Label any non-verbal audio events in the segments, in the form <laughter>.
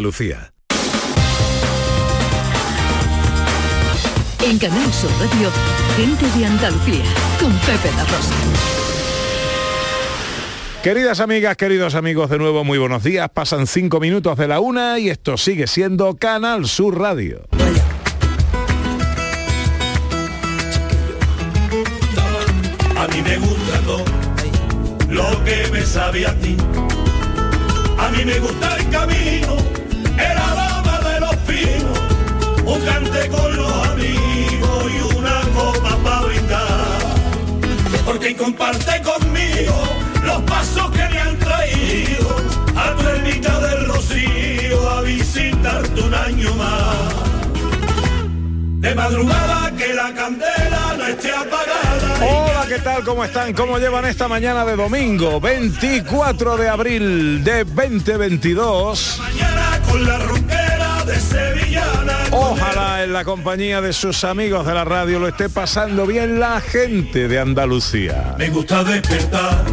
Lucía. En Canal Sur Radio, gente de Andalucía, con Pepe La Rosa. Queridas amigas, queridos amigos, de nuevo muy buenos días. Pasan cinco minutos de la una y esto sigue siendo Canal Sur Radio. A mí me gusta todo lo que me sabe a ti. A mí me gusta el camino, un cante con los amigos y una copa para brindar. Porque comparte conmigo los pasos que me han traído a tu ermita del Rocío a visitarte un año más. De madrugada que la candela no esté apagada. Hola, ¿qué tal? ¿Cómo están? ¿Cómo llevan esta mañana de domingo, 24 de abril de 2022? Mañana con la rompera de Sevillana. Ojalá en la compañía de sus amigos de la radio lo esté pasando bien la gente de Andalucía. Me gusta despertar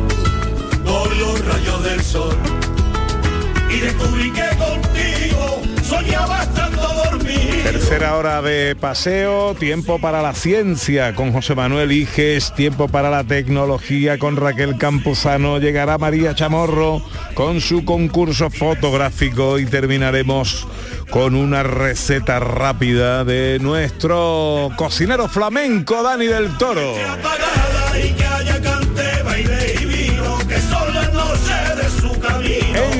con los rayos del sol y descubrí que contigo soñaba dormido. Tercera hora de paseo, tiempo para la ciencia con José Manuel Iges, tiempo para la tecnología con Raquel Campuzano, llegará María Chamorro con su concurso fotográfico y terminaremos con una receta rápida de nuestro cocinero flamenco Dani del Toro.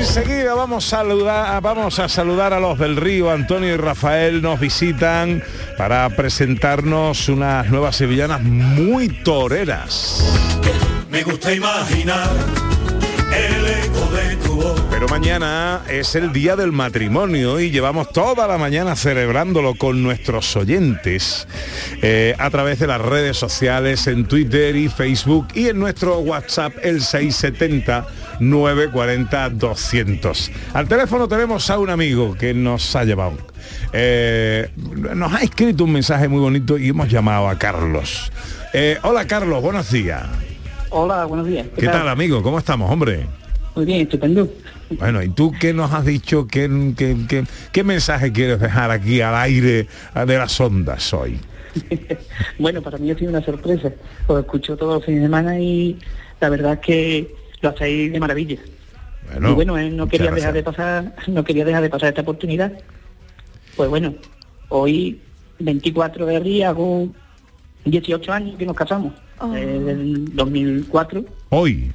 Enseguida vamos a saludar, vamos a saludar a los del río. Antonio y Rafael nos visitan para presentarnos unas nuevas sevillanas muy toreras. Me gusta imaginar Pero mañana es el día del matrimonio y llevamos toda la mañana celebrándolo con nuestros oyentes eh, a través de las redes sociales, en Twitter y Facebook y en nuestro WhatsApp el 670 940 200. Al teléfono tenemos a un amigo que nos ha llevado. eh, nos ha escrito un mensaje muy bonito y hemos llamado a Carlos. Eh, hola Carlos, buenos días. Hola, buenos días. ¿Qué tal amigo? ¿Cómo estamos, hombre? Muy bien, estupendo. Bueno, ¿y tú qué nos has dicho? ¿Qué, qué, qué- qué mensaje quieres dejar aquí al aire de las ondas hoy? <laughs> bueno, para mí ha sido una sorpresa. Os escucho todos los fines de semana y la verdad es que lo hacéis de maravilla. y bueno, eh, no quería dejar de pasar, no quería dejar de pasar esta oportunidad. Pues bueno, hoy 24 de abril hago 18 años que nos casamos. eh, del 2004. Hoy.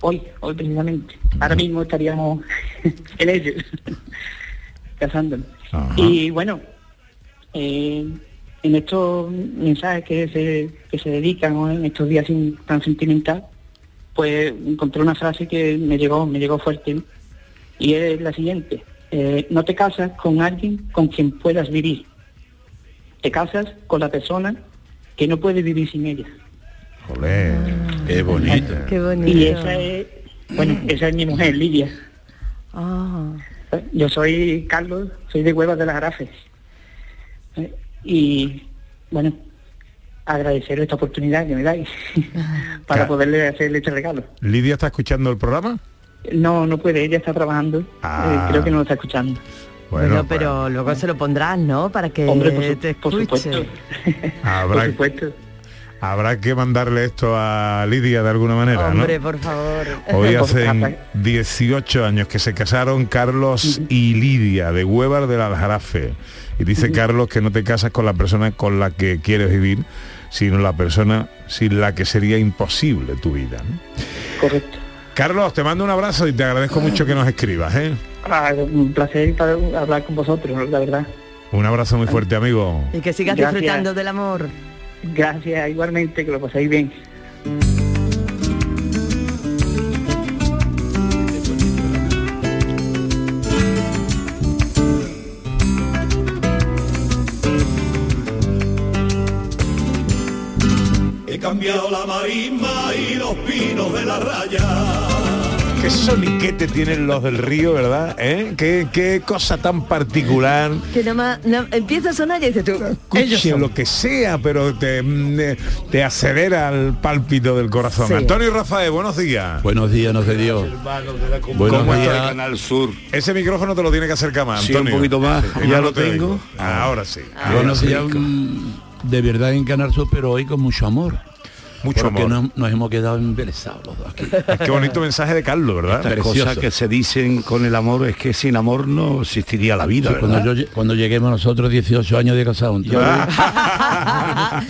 Hoy, hoy precisamente. Ahora mismo estaríamos <laughs> en ello, <laughs> casándonos. Y bueno, eh, en estos mensajes que se, que se dedican ¿no? en estos días sin- tan sentimental, pues encontré una frase que me llegó, me llegó fuerte, ¿no? y es la siguiente, eh, no te casas con alguien con quien puedas vivir, te casas con la persona que no puede vivir sin ella. Olé, qué bonito. Qué bonito. Y esa es, bueno, esa es mi mujer, Lidia. Ah, Yo soy Carlos, soy de Huevas de las Arafes. Eh, Y bueno, agradecer esta oportunidad que me dais <laughs> para poderle hacerle este regalo. ¿Lidia está escuchando el programa? No, no puede, ella está trabajando. Ah. eh, creo que no lo está escuchando. Bueno, bueno, pero luego se lo pondrás, ¿no? Para que Hombre, por su- te por escuche. supuesto. <laughs> Habrá, Por supuesto. habrá que mandarle esto a Lidia de alguna manera, ¿no? Hombre, por favor. Hoy <laughs> hacen favor. 18 años que se casaron Carlos y Lidia de Huevar del Aljarafe. Y dice Carlos que no te casas con la persona con la que quieres vivir, sino la persona sin la que sería imposible tu vida. ¿no? Correcto. Carlos, te mando un abrazo y te agradezco mucho que nos escribas. ¿eh? Ah, un placer hablar con vosotros, la verdad. Un abrazo muy fuerte, amigo. Y que sigas Gracias. disfrutando del amor. Gracias, igualmente, que lo paséis bien. Cambiado la marisma y los pinos de la raya. qué soniquete tienen los del río, ¿verdad? ¿Eh? ¿Qué, qué cosa tan particular. Que nomás no, empieza a sonar y dices tú. ellos Escuche son. lo que sea, pero te, mm, eh, te acelera el pálpito del corazón. Sí. Antonio y Rafael, buenos días. Buenos días, no se dio. Buenos ¿Cómo días. Canal Sur. Ese micrófono te lo tiene que acercar más, Sí, un poquito más. Sí, Ya lo te tengo. oigo. Ahora sí. Buenos días, mm, de verdad en Canal Sur, pero hoy con mucho amor. Mucho porque amor. nos, nos hemos quedado embelesados los dos aquí. <laughs> Qué bonito mensaje de Carlos, ¿verdad? Las cosas que se dicen con el amor es que sin amor no existiría la vida. Sí, cuando, yo lleguemos nosotros 18 años de casado.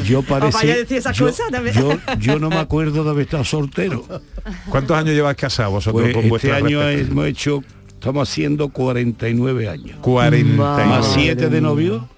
Yo <laughs> parece. yo, también. yo, yo no me acuerdo de haber estado soltero. ¿Cuántos años llevas casado vosotros Pues con este año hemos hecho, estamos haciendo 49 años. 40 Madre Más Madre 7 de novio.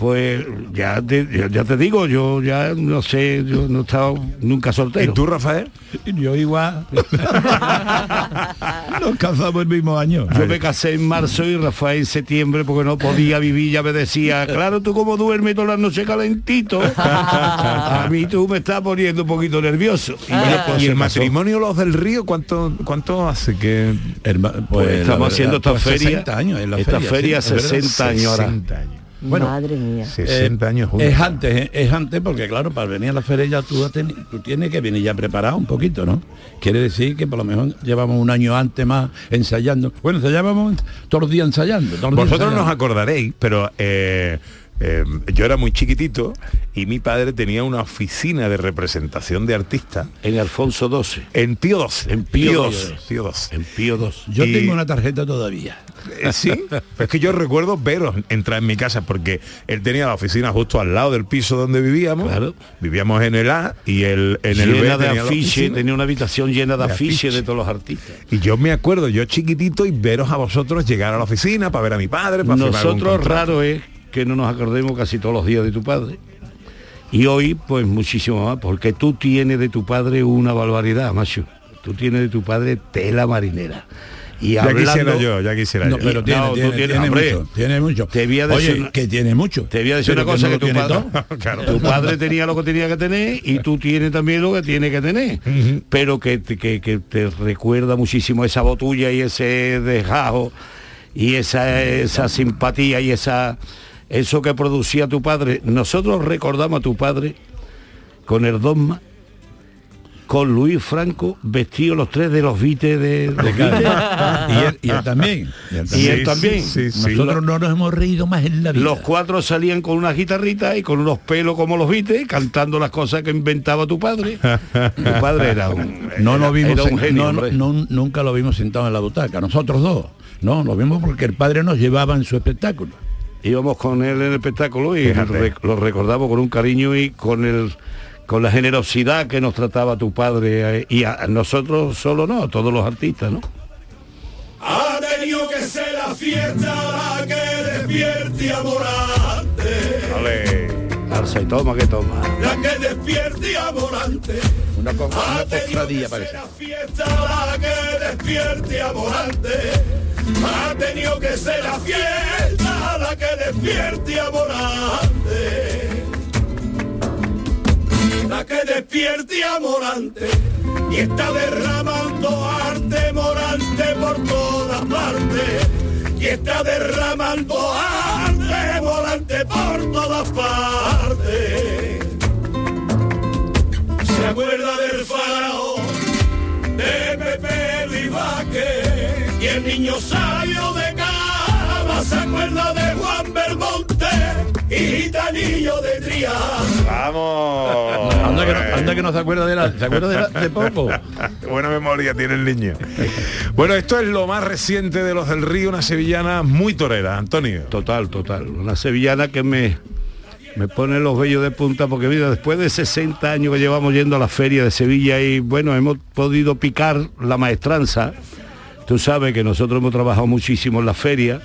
Pues ya te, ya, ya te digo, yo ya no sé, yo no he estado nunca ¿Y soltero. tú, Rafael? Yo igual. <laughs> Nos casamos el mismo año. Yo me casé en marzo y Rafael en septiembre porque no podía vivir, ya me decía, claro, tú como duermes todas las noches calentito. <laughs> A mí tú me estás poniendo un poquito nervioso. Y ya, pues, ¿Y se el pasó. matrimonio Los del Río cuánto cuánto hace que Pues la estamos verdad, haciendo esta pues feria. 60 años en la esta feria, sí, verdad. 60 años ahora. 60 años. Bueno, Madre mía. 60 Eh, años juntos. Es antes, eh, es antes porque claro, para venir a la feria ya tú, tienes que venir ya preparado un poquito, ¿no? Quiere decir que por lo mejor llevamos un año antes más ensayando. Bueno, ensayábamos todos los días ensayando. todos los días Vosotros nos acordaréis, pero eh, eh, yo era muy chiquitito y mi padre tenía una oficina de representación de artistas En Alfonso XII, en Pío XII. En Pío XII. Pío XII. en Pío II. Yo y- tengo una tarjeta todavía. Eh, Sí, <laughs> es que yo recuerdo veros entrar en mi casa porque él tenía la oficina justo al lado del piso donde vivíamos. Claro. Vivíamos en el A y el, en el B llena de afiches, tenía una habitación llena de, De afiches de todos los artistas. Y yo me acuerdo, yo chiquitito, y veros a vosotros llegar a la oficina para ver a mi padre, para Nosotros raro es que no nos acordemos casi todos los días de tu padre. Y hoy, pues muchísimo más, porque tú tienes de tu padre una barbaridad, macho. Tú tienes de tu padre tela marinera. Y Ya hablando, quisiera yo, ya quisiera No, yo. pero tiene, No, tiene, tienes, tiene mucho, tiene mucho. Te voy a decir Oye, una- que tiene mucho. Te voy a decir una cosa no que, tu, padre. <laughs> Claro. tu padre tenía lo que tenía que tener y tú tienes también lo que tiene que tener. Pero que, que te recuerda muchísimo esa botulla y ese dejajo y esa, esa simpatía y esa eso que producía tu padre. Nosotros recordamos a tu padre con el dogma con Luis Franco vestidos los tres de los vites de, Beatles. y, él, y él también. Y él Y también. él también. Sí, sí. Nosotros no nos hemos reído más en la vida. Los cuatro salían con una guitarrita y con unos pelos como los viste, cantando las cosas que inventaba tu padre. tu padre era un, <laughs> no era- lo vimos era un sen- genio, no, hombre. no, nunca lo vimos sentado en la butaca nosotros dos no lo vimos porque el padre nos llevaba en su espectáculo Íbamos con él en el espectáculo y lo recordamos con un cariño y con el con la generosidad que nos trataba tu padre eh, y a, nosotros solo no, a todos los artistas, ¿no? Ha tenido que ser la fiesta la que despierte amorante. Vale. Alza y toma que toma. La que despierte amorante. una, co- Ha una cofradía parece la fiesta la que despierte amorante. Ha tenido que ser la fiesta la que despierte amorante. La que despierte amorante. Y está derramando arte morante por todas partes. Y está derramando arte morante por todas partes se acuerda del faraón de Pepe Vázquez y el niño sabio de Gitanillo de Triana. Vamos. anda que, no, anda que no se acuerda de la, se acuerda de, la- de poco Qué Buena memoria tiene el niño. Bueno, esto es lo más reciente de los del Río, una sevillana muy torera, Antonio. Total, total. Una sevillana que me, me pone los vellos de punta porque mira, después de 60 años que llevamos yendo a la feria de Sevilla y bueno, hemos podido picar la maestranza. Tú sabes que nosotros hemos trabajado muchísimo en la feria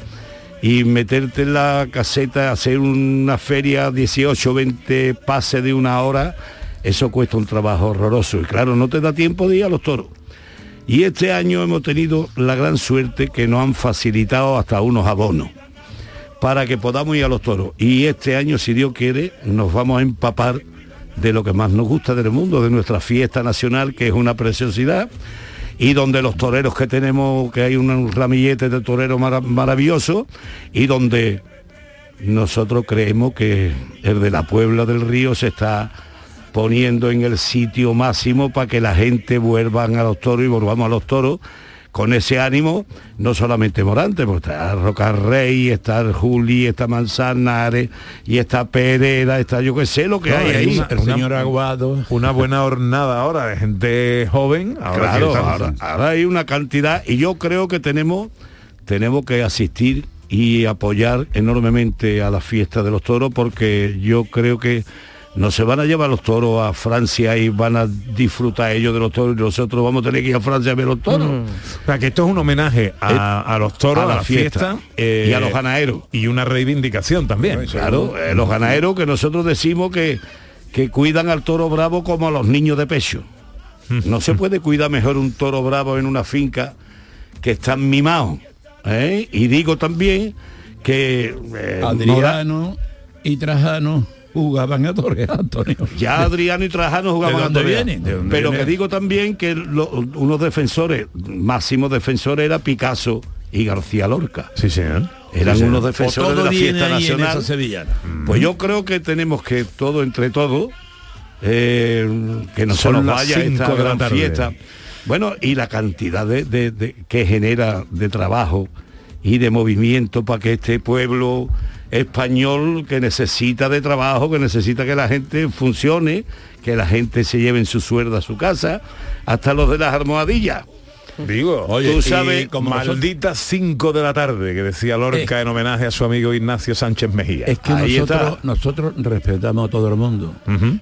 y meterte en la caseta, hacer una feria 18, 20 pases de una hora, eso cuesta un trabajo horroroso. Y claro, no te da tiempo de ir a los toros. Y este año hemos tenido la gran suerte que nos han facilitado hasta unos abonos para que podamos ir a los toros. Y este año, si Dios quiere, nos vamos a empapar de lo que más nos gusta del mundo, de nuestra fiesta nacional, que es una preciosidad. Y donde los toreros que tenemos, que hay un ramillete de toreros mara- maravilloso, y donde nosotros creemos que el de la Puebla del Río se está poniendo en el sitio máximo para que la gente vuelvan a los toros y volvamos a los toros con ese ánimo, no solamente Morante, porque está Rocarrey, está Juli, está Manzanares, y está Perera, está yo que sé lo que No, hay ahí. una- el señor Aguado. Una buena hornada ahora de gente joven. Ahora Claro, ahora hay una cantidad y yo creo que tenemos, tenemos que asistir y apoyar enormemente a la fiesta de los toros porque yo creo que no se van a llevar los toros a Francia y van a disfrutar ellos de los toros y nosotros vamos a tener que ir a Francia a ver los toros. O sea, que esto es un homenaje a, a los toros, a, la fiesta, eh, y a los ganaderos. Y una reivindicación también. Claro, eh, los ganaderos que nosotros decimos que, que cuidan al toro bravo como a los niños de pecho. No se <laughs> puede cuidar mejor un toro bravo en una finca que están mimados. ¿eh? Y digo también que eh, Adriano y Trajano jugaban a torear, Antonio. ya Adriano y Trajano jugaban ¿De a torear. vienen? ¿De dónde Pero vienen? que digo también que lo- unos defensores, máximos defensores era Picasso y García Lorca. Sí, señor. Eran Sí, señor. unos defensores de todo la fiesta nacional. esa sevillana. Pues yo creo que tenemos que todo entre todos eh, que no se nos vaya cinco esta de la gran tarde. fiesta. Bueno, y la cantidad de, de- de- que genera de trabajo y de movimiento para que este pueblo español que necesita de trabajo, que necesita que la gente funcione, que la gente se lleve en su sueldo a su casa, hasta los de las almohadillas. Digo, Oye, tú y sabes, como maldita 5 de la tarde, que decía Lorca Eh. en homenaje a su amigo Ignacio Sánchez Mejía. Es que Ahí nosotros, está. nosotros respetamos a todo el mundo,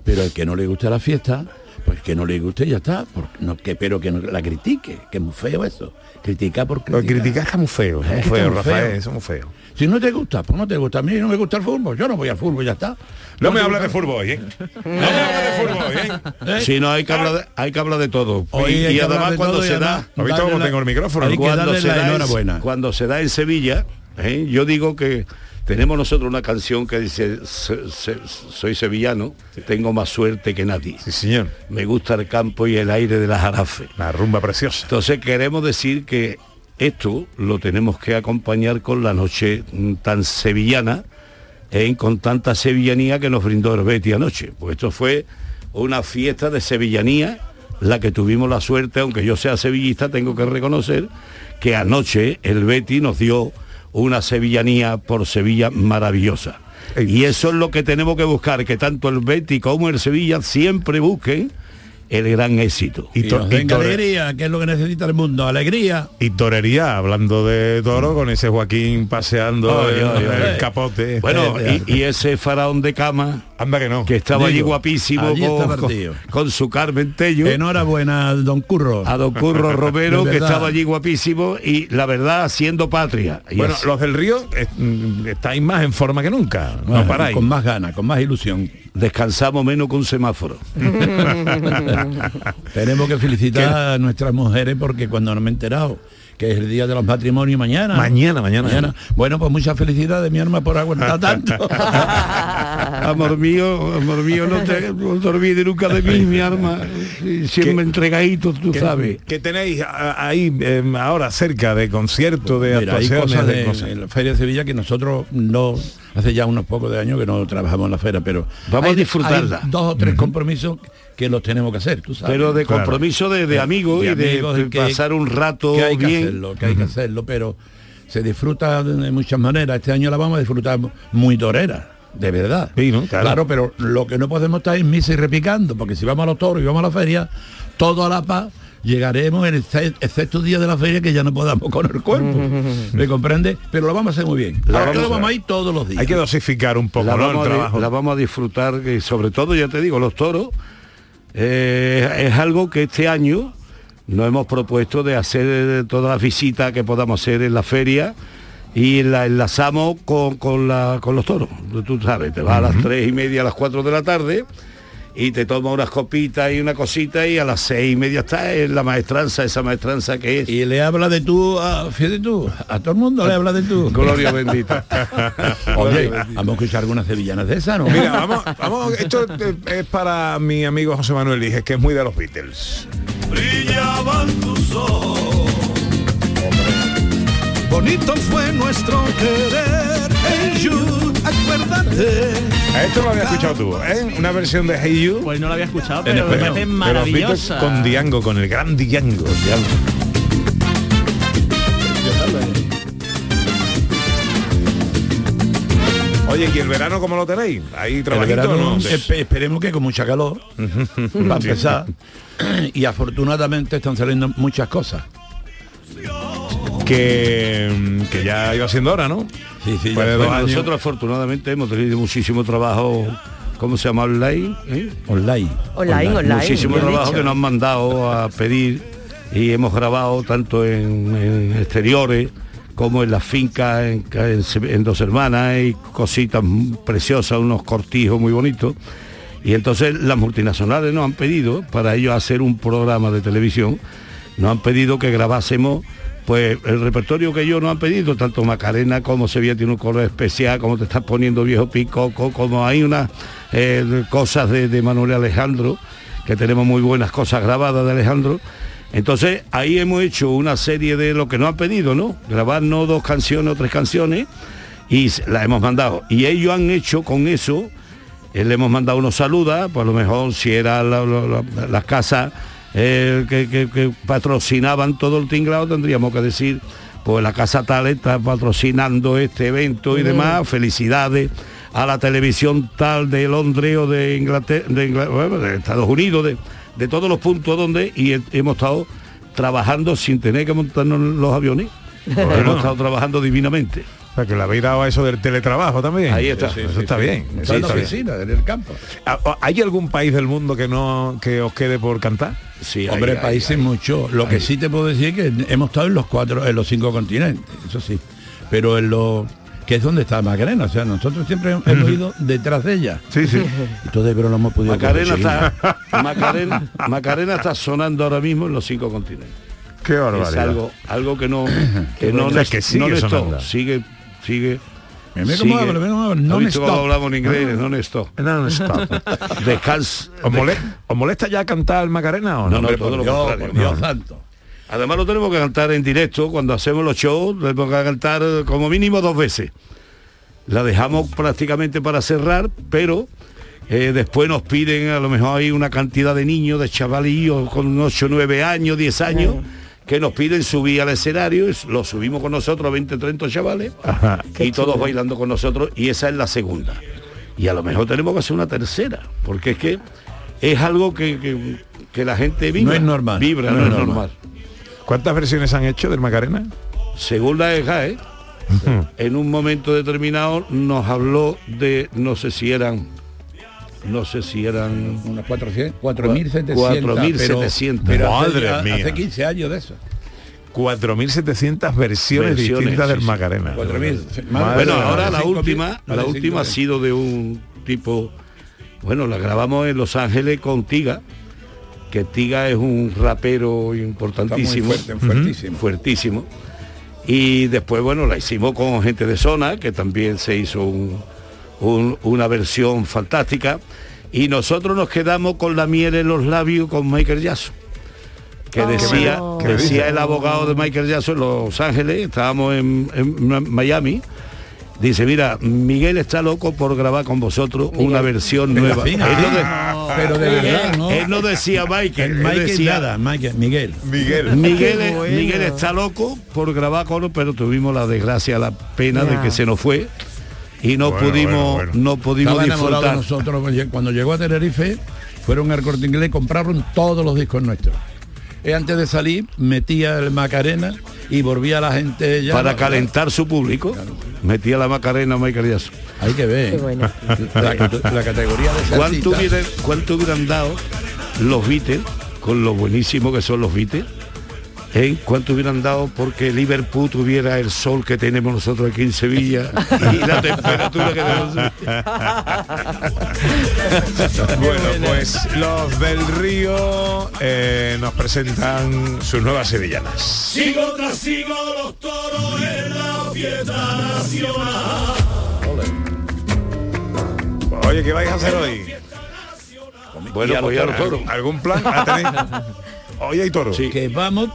pero el que no le guste la fiesta, pues que no le guste y ya está. porque no, que, pero que no la critique, que es muy feo eso. Criticar por Lo criticar. que criticas está muy feo, muy Es feo, muy Rafael, feo. eso es muy feo. Si no te gusta, pues no te gusta. A mí no me gusta el fútbol, yo no voy al fútbol, ya está. No me te hables de fútbol hoy, ¿eh? No me hables de fútbol hoy, ¿eh? ¿Eh? Si no hay que hablar de, hay que hablar de todo. Hoy y además de cuando se da ¿Has visto cómo tengo el micrófono? Hay que cuando darle se, la da en, enhorabuena. cuando se da en Sevilla, ¿eh? yo digo que tenemos nosotros una canción que dice, "Se- se- soy sevillano, tengo más suerte que nadie. Sí, señor. Me gusta el campo y el aire de las jarafes. La rumba preciosa. Entonces queremos decir que esto lo tenemos que acompañar con la noche mm, tan sevillana, ¿eh? con tanta sevillanía que nos brindó el Betty anoche. Pues esto fue una fiesta de sevillanía, la que tuvimos la suerte, aunque yo sea sevillista, tengo que reconocer que anoche el Betty nos dio una sevillanía por Sevilla maravillosa. Y eso es lo que tenemos que buscar, que tanto el Betty como el Sevilla siempre busquen el gran éxito. Y, to- y alegría, que es lo que necesita el mundo, alegría. Y torería, hablando de toro, con ese Joaquín paseando el, capote. Bueno, y, y ese faraón de cama anda que no. que estaba allí guapísimo allí con, con- partido. con su Carmen Tello, Enhorabuena, don Curro. a don Curro <laughs> Romero, que estaba allí guapísimo y la verdad haciendo patria. Y Bueno, así- los del río eh, mm, estáis más en forma que nunca. Bueno, no paráis. con más ganas, con más ilusión. Descansamos menos que un semáforo. <laughs> Tenemos que felicitar a nuestras mujeres porque cuando no me he enterado que es el día de los matrimonios mañana. Mañana, mañana. Bueno, pues muchas felicidades, mi arma, por aguantar tanto. <laughs> amor mío, amor mío, no te, no te olvides nunca de mí, mi arma. Siempre entregadito, tú ¿Qué, sabes. qué tenéis ahí eh, ahora cerca de concierto, de Mira, hay actuaciones? cosas de de- cosas? en la Feria de Sevilla que nosotros no, hace ya unos pocos de años que no trabajamos en la feria, pero Vamos a disfrutarla. hay dos o tres compromisos que los tenemos que hacer, tú sabes. Pero de Claro. compromiso de, de amigos de y de, amigos, de que- pasar un rato que hay que bien. hacerlo, que hay que hacerlo, pero se disfruta de muchas maneras. Este año la vamos a disfrutar muy torera, de verdad. Sí, ¿no? Claro. pero lo que no podemos estar es misa y repicando, porque si vamos a los toros y vamos a la feria, todo a la paz, llegaremos en el ce- excepto día de la feria que ya no podamos con el cuerpo. <laughs> ¿Me comprende? Pero lo vamos a hacer muy bien. La Ahora vamos a- vamos a ir todos los días. Hay que dosificar un poco la, ¿no? el vamos a, di- trabajo. la vamos a disfrutar y sobre todo ya te digo los toros eh, es algo que este año nos hemos propuesto de hacer todas las visitas que podamos hacer en la feria y la enlazamos con, con la- con los toros tú sabes te vas a las tres y media a las cuatro de la tarde y te tomas unas copitas y una cosita y a las seis y media está en la maestranza esa maestranza que es Y le habla de tú, a, fíjate tú, a todo el mundo le habla de tú. <laughs> gloria bendita <laughs> Oye, vamos a escuchar algunas sevillanas de esa, ¿no? Mira, vamos, vamos, esto eh, es para mi amigo José Manuel Lige, que es muy de los Beatles. brillaban tus ojos. Bonito fue nuestro querer, hey you, acuérdate. Esto lo había escuchado tú, ¿eh? Una versión de Hey You. Pues no lo había escuchado, en pero me parece maravillosa. Con Diango, con el gran Diango. Oye, ¿y el verano cómo lo tenéis? ¿Ahí trabajando no? espe- esperemos que con mucha calor, <laughs> para empezar. Y afortunadamente están saliendo muchas cosas. Que, que ya iba siendo hora, ¿no? Sí, sí, Pues años. Nosotros afortunadamente hemos tenido muchísimo trabajo, ¿cómo se llama? Online. ¿eh? online. Online, online. Muchísimo trabajo dicho. que nos han mandado a pedir y hemos grabado tanto en, en exteriores como en las fincas en, en Dos Hermanas y cositas preciosas, unos cortijos muy bonitos. Y entonces las multinacionales nos han pedido, para ellos hacer un programa de televisión, nos han pedido que grabásemos pues el repertorio que ellos nos han pedido, tanto Macarena como Sevilla tiene un color especial, como te estás poniendo viejo picoco, como hay unas eh, cosas de, Manuel Alejandro, que tenemos muy buenas cosas grabadas de Alejandro. Entonces ahí hemos hecho una serie de lo que nos han pedido, ¿no? Grabarnos dos canciones o tres canciones y las hemos mandado. Y ellos han hecho con eso, eh, le hemos mandado unos saludas, por lo mejor si era la- la- la- las casas eh, que, que- que patrocinaban todo el tinglado, tendríamos que decir, pues la casa tal está patrocinando este evento y demás, felicidades a la televisión tal de Londres o de Inglaterra, de, de Estados Unidos, de, de todos los puntos donde y he- hemos estado trabajando sin tener que montarnos los aviones. hemos estado trabajando divinamente. O sea, que le habéis dado a eso del teletrabajo también. Ahí está. Eso está bien. eso Está en la bien. oficina, en el campo. Ah, ¿Hay algún país del mundo que no que os quede por cantar? Sí, Hombre, países mucho. Lo que sí te puedo decir es que hemos estado en los cuatro, en los cinco continentes, eso sí. Pero en los que es donde está Macarena, o sea, nosotros siempre hemos ido detrás de ella. Sí, sí. Entonces, pero no hemos podido Macarena está, Macarena, Macarena está sonando ahora mismo en los cinco continentes. Qué Es barbaridad. algo, algo que no, <coughs> que no, O sea, que sigue no es sonando. sigue, sigue. Mira, mira cómo sigue. habla, mira cómo habla, ¿Has non visto cómo stop. hablamos en inglés? No stop. No, stop. ¿Os, mole- os molesta ya cantar Macarena o no? No, no, Hombre, todo lo Dios, contrario. Dios No. santo. Además lo tenemos que cantar en directo cuando hacemos los shows, tenemos que cantar eh, como mínimo dos veces. La dejamos prácticamente para cerrar, pero eh, después nos piden, a lo mejor hay una cantidad de niños, de chavalillos con 8, 9 años, 10 años, que nos piden subir al escenario, es- lo subimos con nosotros, 20, 30 chavales, Ajá. y todos bailando con nosotros, y esa es la segunda. Y a lo mejor tenemos que hacer una tercera, porque es que es algo que, que- que la gente vibra. es normal, Vibra, no, es normal. ¿Cuántas versiones han hecho del Macarena? Según la EJAE, en un momento determinado nos habló de, no sé si eran, no sé si eran Unas 400, 4.700. 4.700. pero- hace- Madre hace, mía. 15 años de eso. 4.700 versiones, Versiones, distintas sí, del sí. Macarena. 4.000. Madre Bueno, mía. ahora la última, la última ha sido de un tipo, bueno, la grabamos en Los Ángeles con Tiga, que Tiga es un rapero importantísimo. fuerte, fuertísimo. fuertísimo. Y después, bueno, la hicimos con gente de zona, que también se hizo un- un- una versión fantástica. Y nosotros nos quedamos con la miel en los labios con Michael Jackson. Que decía, Oh. que decía el abogado de Michael Jackson en Los Ángeles, estábamos en, en Miami. Dice, mira, Miguel está loco por grabar con vosotros una versión Pero, nueva. Él no, de- ah, pero de verdad, ¿no? él no decía Michael, El él Michael decía, nada, Michael, Miguel. Miguel. Miguel, está loco por grabar con pero tuvimos la desgracia, la pena de que se nos fue y no Bueno, pudimos, bueno, bueno. no pudimos Estaba enamorado de disfrutar. nosotros. pues, Cuando llegó a Tenerife, fueron al corte inglés y compraron todos los discos nuestros. Y antes de salir, metía el Macarena y volvía la gente ya. Para calentar su público, metía la Macarena a Michael Jackson. Hay que ver. Qué bueno. La, la categoría de ¿Cuánto hubieran, ¿Cuánto hubieran dado los Beatles, con lo buenísimo que son los Beatles? ¿Eh? ¿Cuánto hubieran dado porque Liverpool tuviera el sol que tenemos nosotros aquí en Sevilla y la temperatura que tenemos? <laughs> Bueno, pues los del Río eh, nos presentan sus nuevas sevillanas. Sigo tras sigo los toros en la fiesta nacional. Oye, ¿qué vais a hacer hoy? Bueno, pues ya los toros. ¿Algún plan? ¿Ah, <laughs> hoy hay toros. Que vamos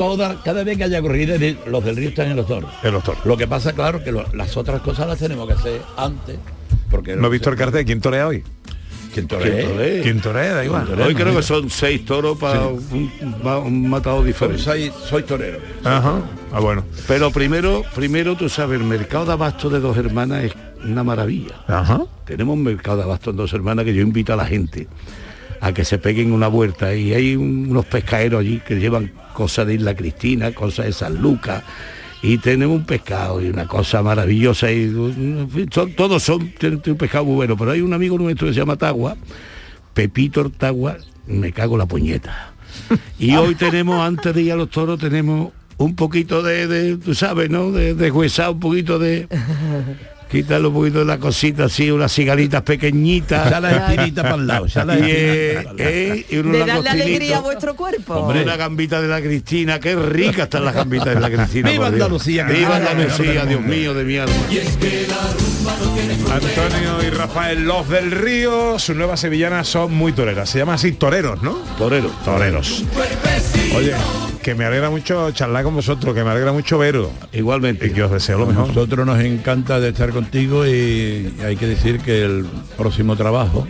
toda, cada vez que haya corrida, los del río están en los toros. En los toros. Lo que pasa, claro, que lo- las otras cosas las tenemos que hacer antes. Porque No he visto el cartel. ¿Quién torea hoy? ¿Quién ¿Quién torea? ¿Quién torea? Da igual. Hoy creo que son seis toros para un, matado diferente. Soy, soy torero. Ajá. Ah, bueno. Pero primero, primero tú sabes, el mercado de abasto de dos hermanas es una maravilla. Ajá. Tenemos un mercado de abasto en dos hermanas que yo invito a la gente a que se peguen una vuelta y hay un- unos pescaderos allí que llevan cosas de Isla Cristina, cosas de San Lucas y tenemos un pescado y una cosa maravillosa y son- todos son tienen un pescado muy bueno, pero hay un amigo nuestro que se llama Tagua, Pepito Ortagua, me cago la puñeta. Y <laughs> hoy tenemos, antes de ir a los toros, tenemos un poquito de, de, tú sabes, ¿no? De, de un poquito de... Quitarle un poquito de la cosita así, unas cigaritas pequeñitas. Ya la espinita para el lado. Ya la Y, espinita eh, eh, De darle langostinitos. alegría a vuestro cuerpo. Hombre. Una gambita de la Cristina, qué rica están las gambitas de la Cristina. ¡Viva. Andalucía! ¡Viva Andalucía, Dios mío de mi alma! Antonio y Rafael Los del Río, su nueva sevillana son muy toreras. Se llama así toreros, ¿no? Torero. Toreros. Oye, que me alegra mucho charlar con vosotros, que me alegra mucho veros Igualmente. y que os deseo lo A mejor. nosotros nos encanta de estar contigo y hay que decir que el próximo trabajo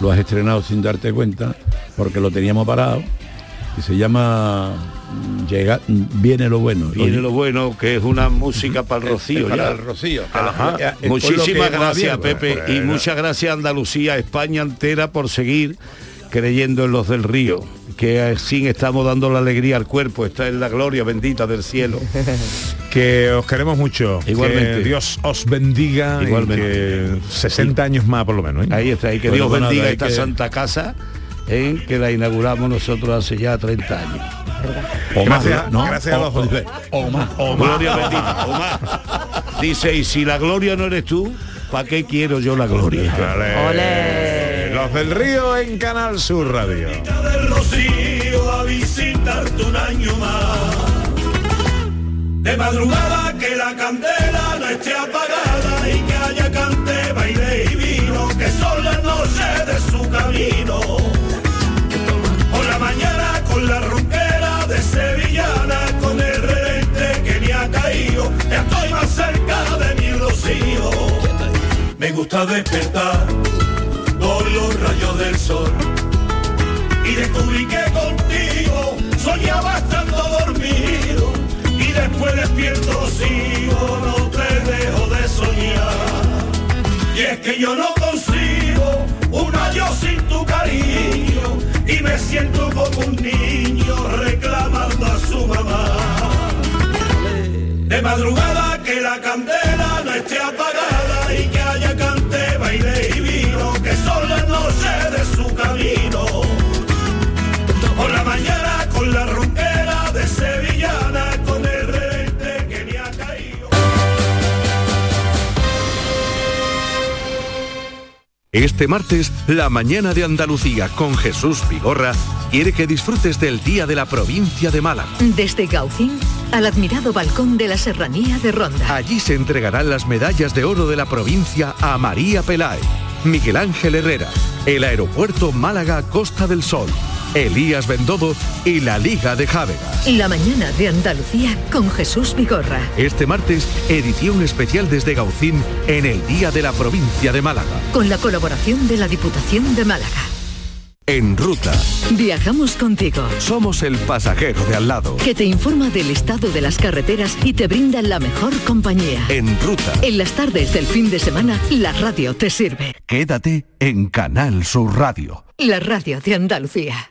lo has estrenado sin darte cuenta porque lo teníamos parado y se llama llega Viene lo bueno. Viene lo bueno, que es una música para el Rocío. Para ya. el Rocío. la- Muchísimas gracias. Pepe, y Bueno. muchas gracias a Andalucía, España entera por seguir creyendo en los del río, que así estamos dando la alegría al cuerpo, está en la gloria bendita del cielo. <laughs> Que os queremos mucho. Igualmente. Que Dios os bendiga. Igualmente. Y que 60 años más por lo menos. ¿eh? Ahí está, y que Bueno, Dios nada, bendiga esta que- santa casa, en que la inauguramos nosotros hace ya 30 años. O más, Gracias- ¿no? gracias a los dos. dice, O más. O gloria bendita, o más. Dice, y si la gloria no eres tú, ¿para qué quiero yo la gloria? Ole. Los del Río en Canal Sur Radio. del Rocío a visitarte un año más. De madrugada que la candela no esté apagada y que haya cante, baile y vino, que son las noches de su camino. Por la mañana con la ronquera de Sevillana, con el relente que me ha caído, estoy más cerca de mi Rocío. Me gusta despertar con los rayos del sol y descubrí que contigo soñaba estando dormido y después despierto sigo, no te dejo de soñar. Y es que yo no consigo un año sin tu cariño y me siento como un niño reclamando a su mamá. De madrugada que la candela no esté apagada Este martes, la mañana de Andalucía con Jesús Vigorra quiere que disfrutes del Día de la Provincia de Málaga. Desde Gaucín al admirado balcón de la Serranía de Ronda. Allí se entregarán las medallas de oro de la provincia a María Peláez, Miguel Ángel Herrera, el aeropuerto Málaga Costa del Sol, Elías Bendodo y la Liga de Jávegas. La mañana de Andalucía con Jesús Vigorra. Este martes, edición especial desde Gaucín en el Día de la Provincia de Málaga. Con la colaboración de la Diputación de Málaga. En ruta, Viajamos contigo. somos el pasajero de al lado. Que te informa del estado de las carreteras y te brinda la mejor compañía. En ruta, En las tardes del fin de semana, la radio te sirve. quédate en Canal Sur Radio. La radio de Andalucía.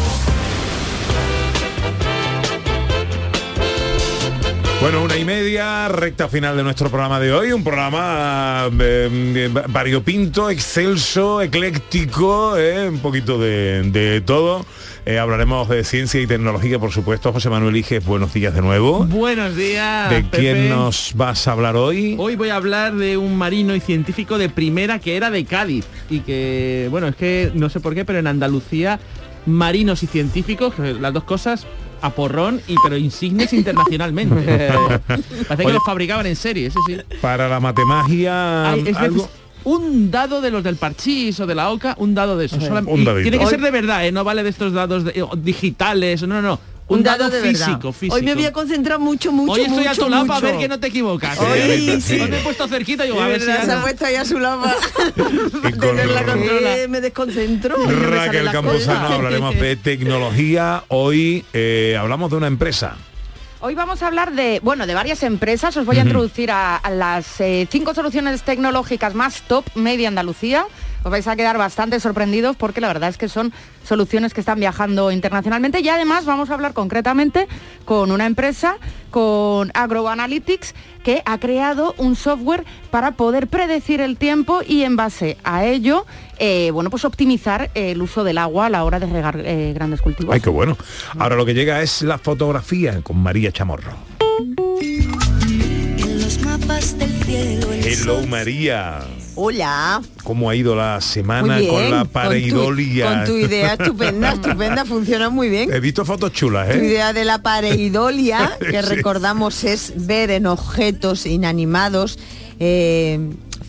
Bueno, una y media, recta final de nuestro programa de hoy. Un programa eh, variopinto, excelso, ecléctico, eh, un poquito de, de todo. Eh, hablaremos de ciencia y tecnología, por supuesto. José Manuel Iges, buenos días de nuevo. Buenos días. ¿De Pepe. quién nos vas a hablar hoy? Hoy voy a hablar de un marino y científico de primera que era de Cádiz y que, bueno, es que no sé por qué, pero en Andalucía, marinos y científicos, las dos cosas, a porrón, y pero insignes internacionalmente. <laughs> Parece que los fabricaban en serie, sí, sí. Para la matemagia, Ay, algo... un dado de los del parchís o de la oca, un dado de dadito. tiene que ser de verdad, ¿eh? no vale de estos dados de- o digitales, no, no, no. Un, dado, dado de verdad. físico, físico. Hoy me voy a concentrar mucho, mucho, Hoy estoy a tu lado para ver que no te equivocas. Hoy ¿eh? sí. Hoy me he puesto cerquita y digo, a ver si Se ha puesto ahí a su lado <laughs> para <laughs> tenerla. Me desconcentro. no Raquel Campuzano cosas. hablaremos de <laughs> tecnología. Hoy eh, hablamos de una empresa. Hoy vamos a hablar de, bueno, de varias empresas. Os voy a introducir a, a las eh, cinco soluciones tecnológicas más top media Andalucía. Os vais a quedar bastante sorprendidos porque la verdad es que son soluciones que están viajando internacionalmente y además vamos a hablar concretamente con una empresa, con AgroAnalytics, que ha creado un software para poder predecir el tiempo y en base a ello, eh, bueno, pues optimizar el uso del agua a la hora de regar eh, grandes cultivos. Ay, qué bueno. Ahora lo que llega es la fotografía con María Chamorro. En los mapas del cielo el Hello sol María. Hola. ¿Cómo ha ido la semana bien. con la Con tu- pareidolia? Con tu, idea <laughs> estupenda, estupenda, funciona muy bien. He visto fotos chulas, Tu ¿eh? idea de la pareidolia, <laughs> que Sí. recordamos es ver en objetos inanimados eh,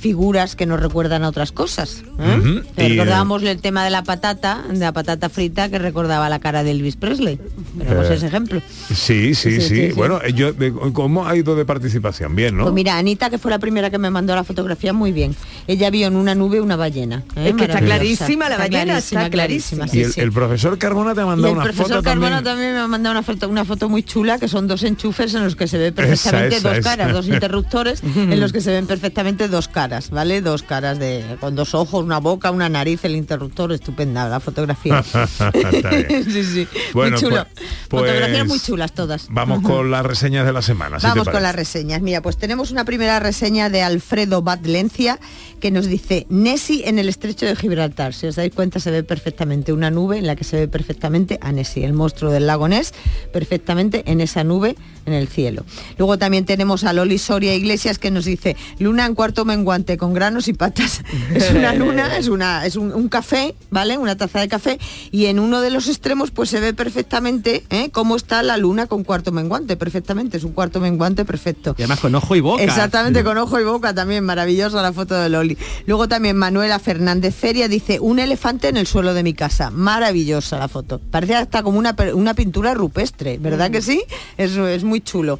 figuras que nos recuerdan a otras cosas. ¿eh? Y, Recordábamos el tema de la patata, de la patata frita que recordaba la cara de Elvis Presley. Tenemos Eh, ese ejemplo. Sí, sí, sí. Sí, sí, sí. Bueno, eh, yo, de- ¿cómo ha ido de participación? Bien, ¿no? Pues mira, Anita, que fue la primera que me mandó la fotografía, muy bien. Ella vio en una nube una ballena. ¿eh? Es que está clarísima la ballena, está clarísima. y sí, el, sí. el profesor Carmona te ha Y mandado el una profesor foto Carmona también. también me ha mandado una foto, una foto muy chula, que son dos enchufes en los que se ve perfectamente esa, dos esa. caras, dos <laughs> interruptores en los que se ven perfectamente dos caras, ¿vale? Dos caras de con dos ojos, una boca, una nariz, el interruptor, estupenda la fotografía. <laughs> Está bien. <laughs> sí, sí. Bueno, muy chulo. pues- Fotografías pues muy chulas todas. Vamos con las reseñas de la semana. te Vamos con las reseñas. Mira, pues tenemos una primera reseña de Alfredo Badlencia que nos dice Nessie en el estrecho de Gibraltar. Si os dais cuenta se ve perfectamente una nube en la que se ve perfectamente a Nessie, el monstruo del lago Ness, perfectamente en esa nube en el cielo. Luego también tenemos a Loli Soria Iglesias que nos dice luna en cuarto menguante con granos y patas. <laughs> Es una luna, es una es un, un café, ¿vale? Una taza de café y en uno de los extremos pues se ve perfectamente ¿eh? cómo está la luna con cuarto menguante, perfectamente, es un cuarto menguante perfecto. Y además con ojo y boca. Exactamente, con ojo y boca también, maravillosa la foto de Loli. Luego también Manuela Fernández Feria dice, un elefante en el suelo de mi casa. Maravillosa la foto. Parece hasta como una, una pintura rupestre, ¿verdad que sí? Es, es muy chulo.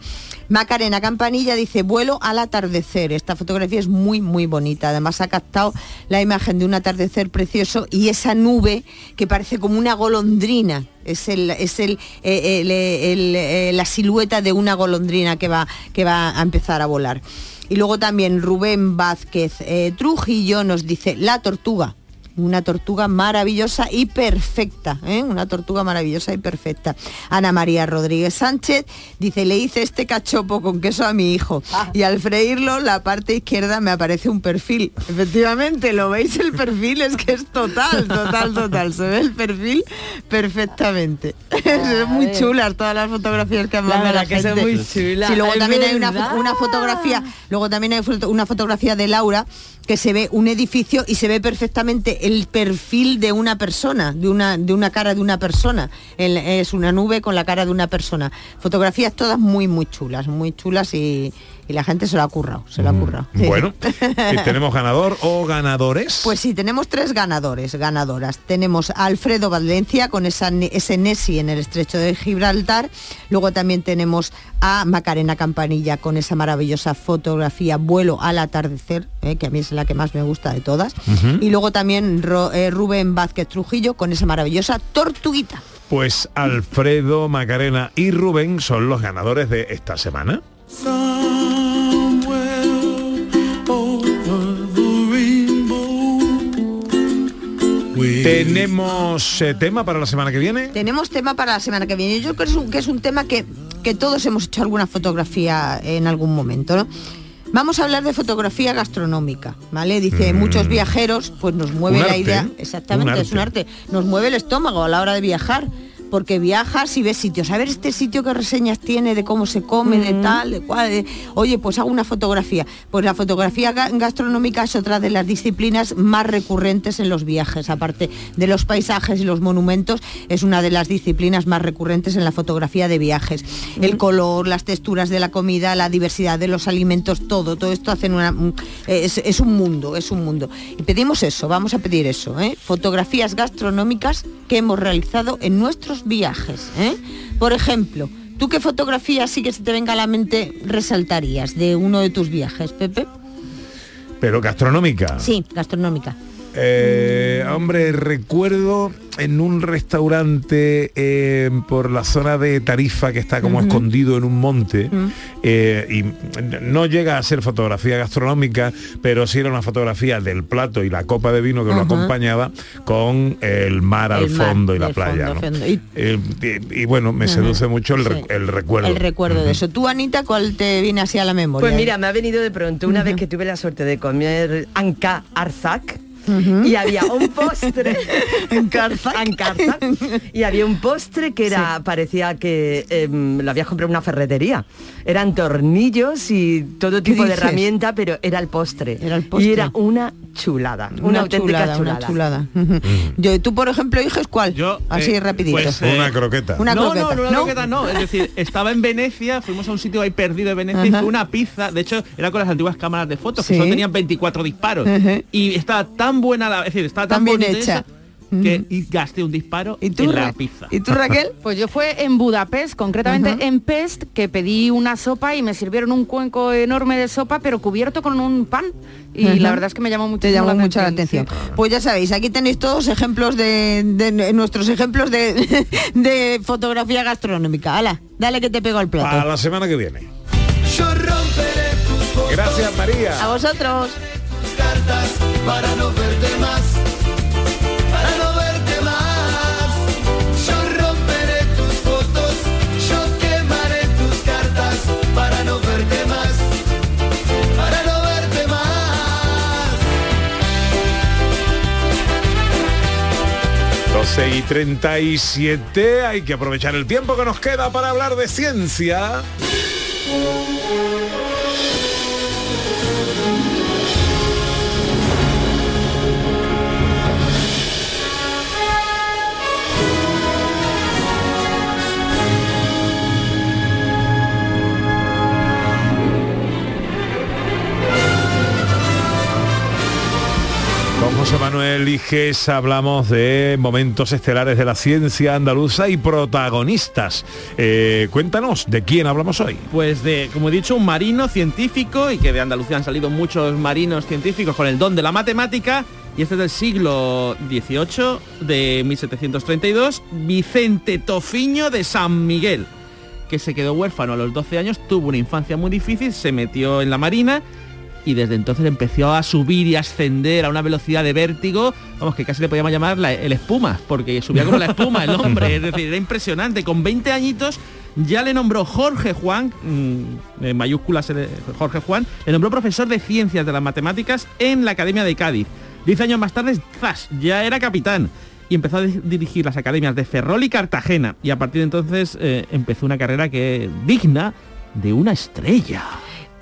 Macarena Campanilla dice, vuelo al atardecer. Esta fotografía es muy, muy bonita. Además ha captado la imagen de un atardecer precioso y esa nube que parece como una golondrina. Es, el, es el, eh, eh, eh, la silueta de una golondrina que va, que va a empezar a volar. Y luego también Rubén Vázquez Trujillo nos dice, la tortuga. Una tortuga maravillosa y perfecta, ¿eh? una tortuga maravillosa y perfecta. Ana María Rodríguez Sánchez dice, le hice este cachopo con queso a mi hijo y al freírlo la parte izquierda me aparece un perfil. Efectivamente, ¿lo veis el perfil? Es que es total, total, total. Se ve el perfil perfectamente. <laughs> es muy chulas todas las fotografías que han mandado la que gente. muy chulas, Sí, luego es también hay una, una fotografía, luego también hay una fotografía de Laura que se ve un edificio y se ve perfectamente el perfil de una persona, de una, de una cara de una persona. Es una nube con la cara de una persona. Fotografías todas muy, muy chulas, muy chulas y, y la gente se lo ha currado, se lo ha currado. Sí. Mm, Bueno, ¿y <laughs> tenemos ganador o ganadores? Pues sí, tenemos tres ganadores, ganadoras. Tenemos a Alfredo Valencia con esa, ese Nessi en el estrecho de Gibraltar. Luego también tenemos a Macarena Campanilla con esa maravillosa fotografía Vuelo al atardecer, eh, que a mí es la que más me gusta de todas. Y luego también Ro- eh, Rubén Vázquez Trujillo con esa maravillosa tortuguita. Pues Alfredo, Macarena y Rubén son los ganadores de esta semana. ¿Tenemos eh, tema para la semana que viene? Tenemos tema para la semana que viene. Yo creo que es un, que es un tema que, que todos hemos hecho alguna fotografía en algún momento, ¿no? Vamos a hablar de fotografía gastronómica, ¿vale? Dice, Mm. muchos viajeros, pues nos mueve la arte, idea, ¿eh? exactamente, Un es un arte, nos mueve el estómago a la hora de viajar. Porque viajas y ves sitios. A ver este sitio qué reseñas tiene de cómo se come, de tal, de cual. de- Oye, pues hago una fotografía. Pues la fotografía ga- gastronómica es otra de las disciplinas más recurrentes en los viajes, aparte de los paisajes y los monumentos, es una de las disciplinas más recurrentes en la fotografía de viajes. El color, las texturas de la comida, la diversidad de los alimentos, todo, todo esto hacen una un- es, es un mundo, es un mundo. Y pedimos eso, vamos a pedir eso, ¿eh? fotografías gastronómicas que hemos realizado en nuestros viajes. ¿eh? Por ejemplo, ¿tú qué fotografía sí que se te venga a la mente resaltarías de uno de tus viajes, Pepe? Pero gastronómica. Sí, gastronómica. Eh, hombre, recuerdo en un restaurante eh, por la zona de Tarifa que está como escondido en un monte eh, y no llega a ser fotografía gastronómica, pero sí era una fotografía del plato y la copa de vino que lo acompañaba con el mar al El mar fondo y la playa. fondo, ¿no? fondo. Y- Eh, y, y bueno, me seduce mucho el, re- Sí. el recuerdo. El recuerdo de eso. ¿Tú, Anita, cuál te viene así a la memoria? Pues mira, me ha venido de pronto una vez que tuve la suerte de comer anca arzak. Y había un postre <laughs> Ancarzac. Ancarzac. <laughs> y había un postre que era parecía que em, lo habías comprado en una ferretería eran tornillos y todo tipo de herramienta pero era el postre Era el postre. y era una chulada una, Una auténtica chulada, chulada, una chulada. Yo, tú, por ejemplo, hijes, ¿cuál? Así eh, rapidito. pues, eh, Una croqueta. Una no, croqueta. no, no, una ¿No? croqueta no. Es decir, estaba en Venecia, fuimos a un sitio ahí perdido de Venecia y Ajá. fue una pizza. De hecho, era con las antiguas cámaras de fotos, que solo tenían 24 disparos. Ajá. Y estaba tan buena la. Es decir, estaba tan, Tan bien hecha. esa que y gasté un disparo ¿Y tú, en la pizza. ¿Y tú, Raquel? <laughs> Pues yo fue en Budapest, concretamente en Pest, que pedí una sopa y me sirvieron un cuenco enorme de sopa, pero cubierto con un pan. Y la verdad es que me llamó mucho Te llamó mucho la atención. sí. Pues ya sabéis, aquí tenéis todos ejemplos de, de nuestros ejemplos de, <laughs> de fotografía gastronómica. Hala, dale que te pego al Para plato. la semana que viene. Yo romperé tus fotos, Gracias, María. A vosotros. tus cartas para no verte más. Para no verte más. Yo romperé tus fotos, yo quemaré tus cartas para no verte más. Para no verte más. 12 y 37, hay que aprovechar el tiempo que nos queda para hablar de ciencia. Con José Manuel Iges hablamos de momentos estelares de la ciencia andaluza y protagonistas. Eh, cuéntanos, ¿de quién hablamos hoy? Pues de, como he dicho, un marino científico y que de Andalucía han salido muchos marinos científicos con el don de la matemática. Y este es del siglo XVIII, de 1732, Vicente Tofiño de San Miguel, que se quedó huérfano a los 12 años, tuvo una infancia muy difícil, se metió en la marina y desde entonces empezó a subir y ascender a una velocidad de vértigo, vamos, que casi le podíamos llamar la- el espuma, porque subía como la espuma el hombre, es decir, era impresionante. Con 20 añitos ya le nombró Jorge Juan, mm, en mayúsculas eh, Jorge Juan, le nombró profesor de ciencias de las matemáticas en la Academia de Cádiz. Diez años más tarde, ¡zas! ya era capitán y empezó a di- dirigir las academias de Ferrol y Cartagena. Y a partir de entonces eh, empezó una carrera que digna de una estrella.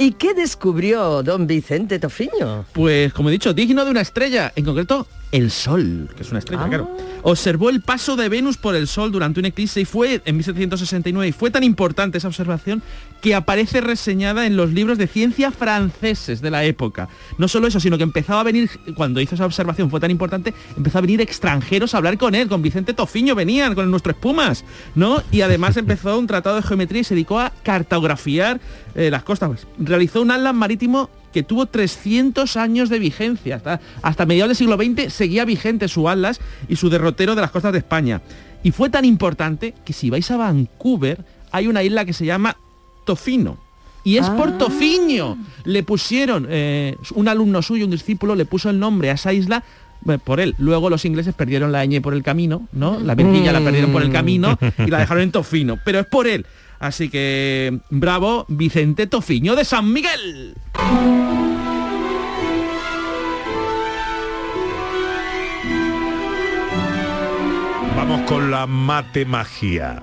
¿Y qué descubrió don Vicente Tofiño? Pues como he dicho, digno de una estrella, en concreto el Sol, que es una estrella, Ah. claro. Observó el paso de Venus por el Sol durante un eclipse y fue en 1769 y fue tan importante esa observación que aparece reseñada en los libros de ciencia franceses de la época. No solo eso, sino que empezaba a venir, cuando hizo esa observación fue tan importante, empezó a venir extranjeros a hablar con él, con Vicente Tofiño venían, con nuestro espumas, ¿no? Y además <laughs> empezó un tratado de geometría y se dedicó a cartografiar eh, las costas. Realizó un atlas marítimo que tuvo 300 años de vigencia. Hasta, hasta mediados del siglo XX seguía vigente su atlas y su derrotero de las costas de España. Y fue tan importante que si vais a Vancouver hay una isla que se llama Tofino. Y es por Tofiño. Le pusieron, eh, un alumno suyo, un discípulo, le puso el nombre a esa isla eh, por él. Luego los ingleses perdieron la ñ por el camino, ¿no? La Virginia la perdieron por el camino y la dejaron en Tofino. Pero es por él. Así que bravo, Vicente Tofiño de San Miguel. Vamos con la matemagia.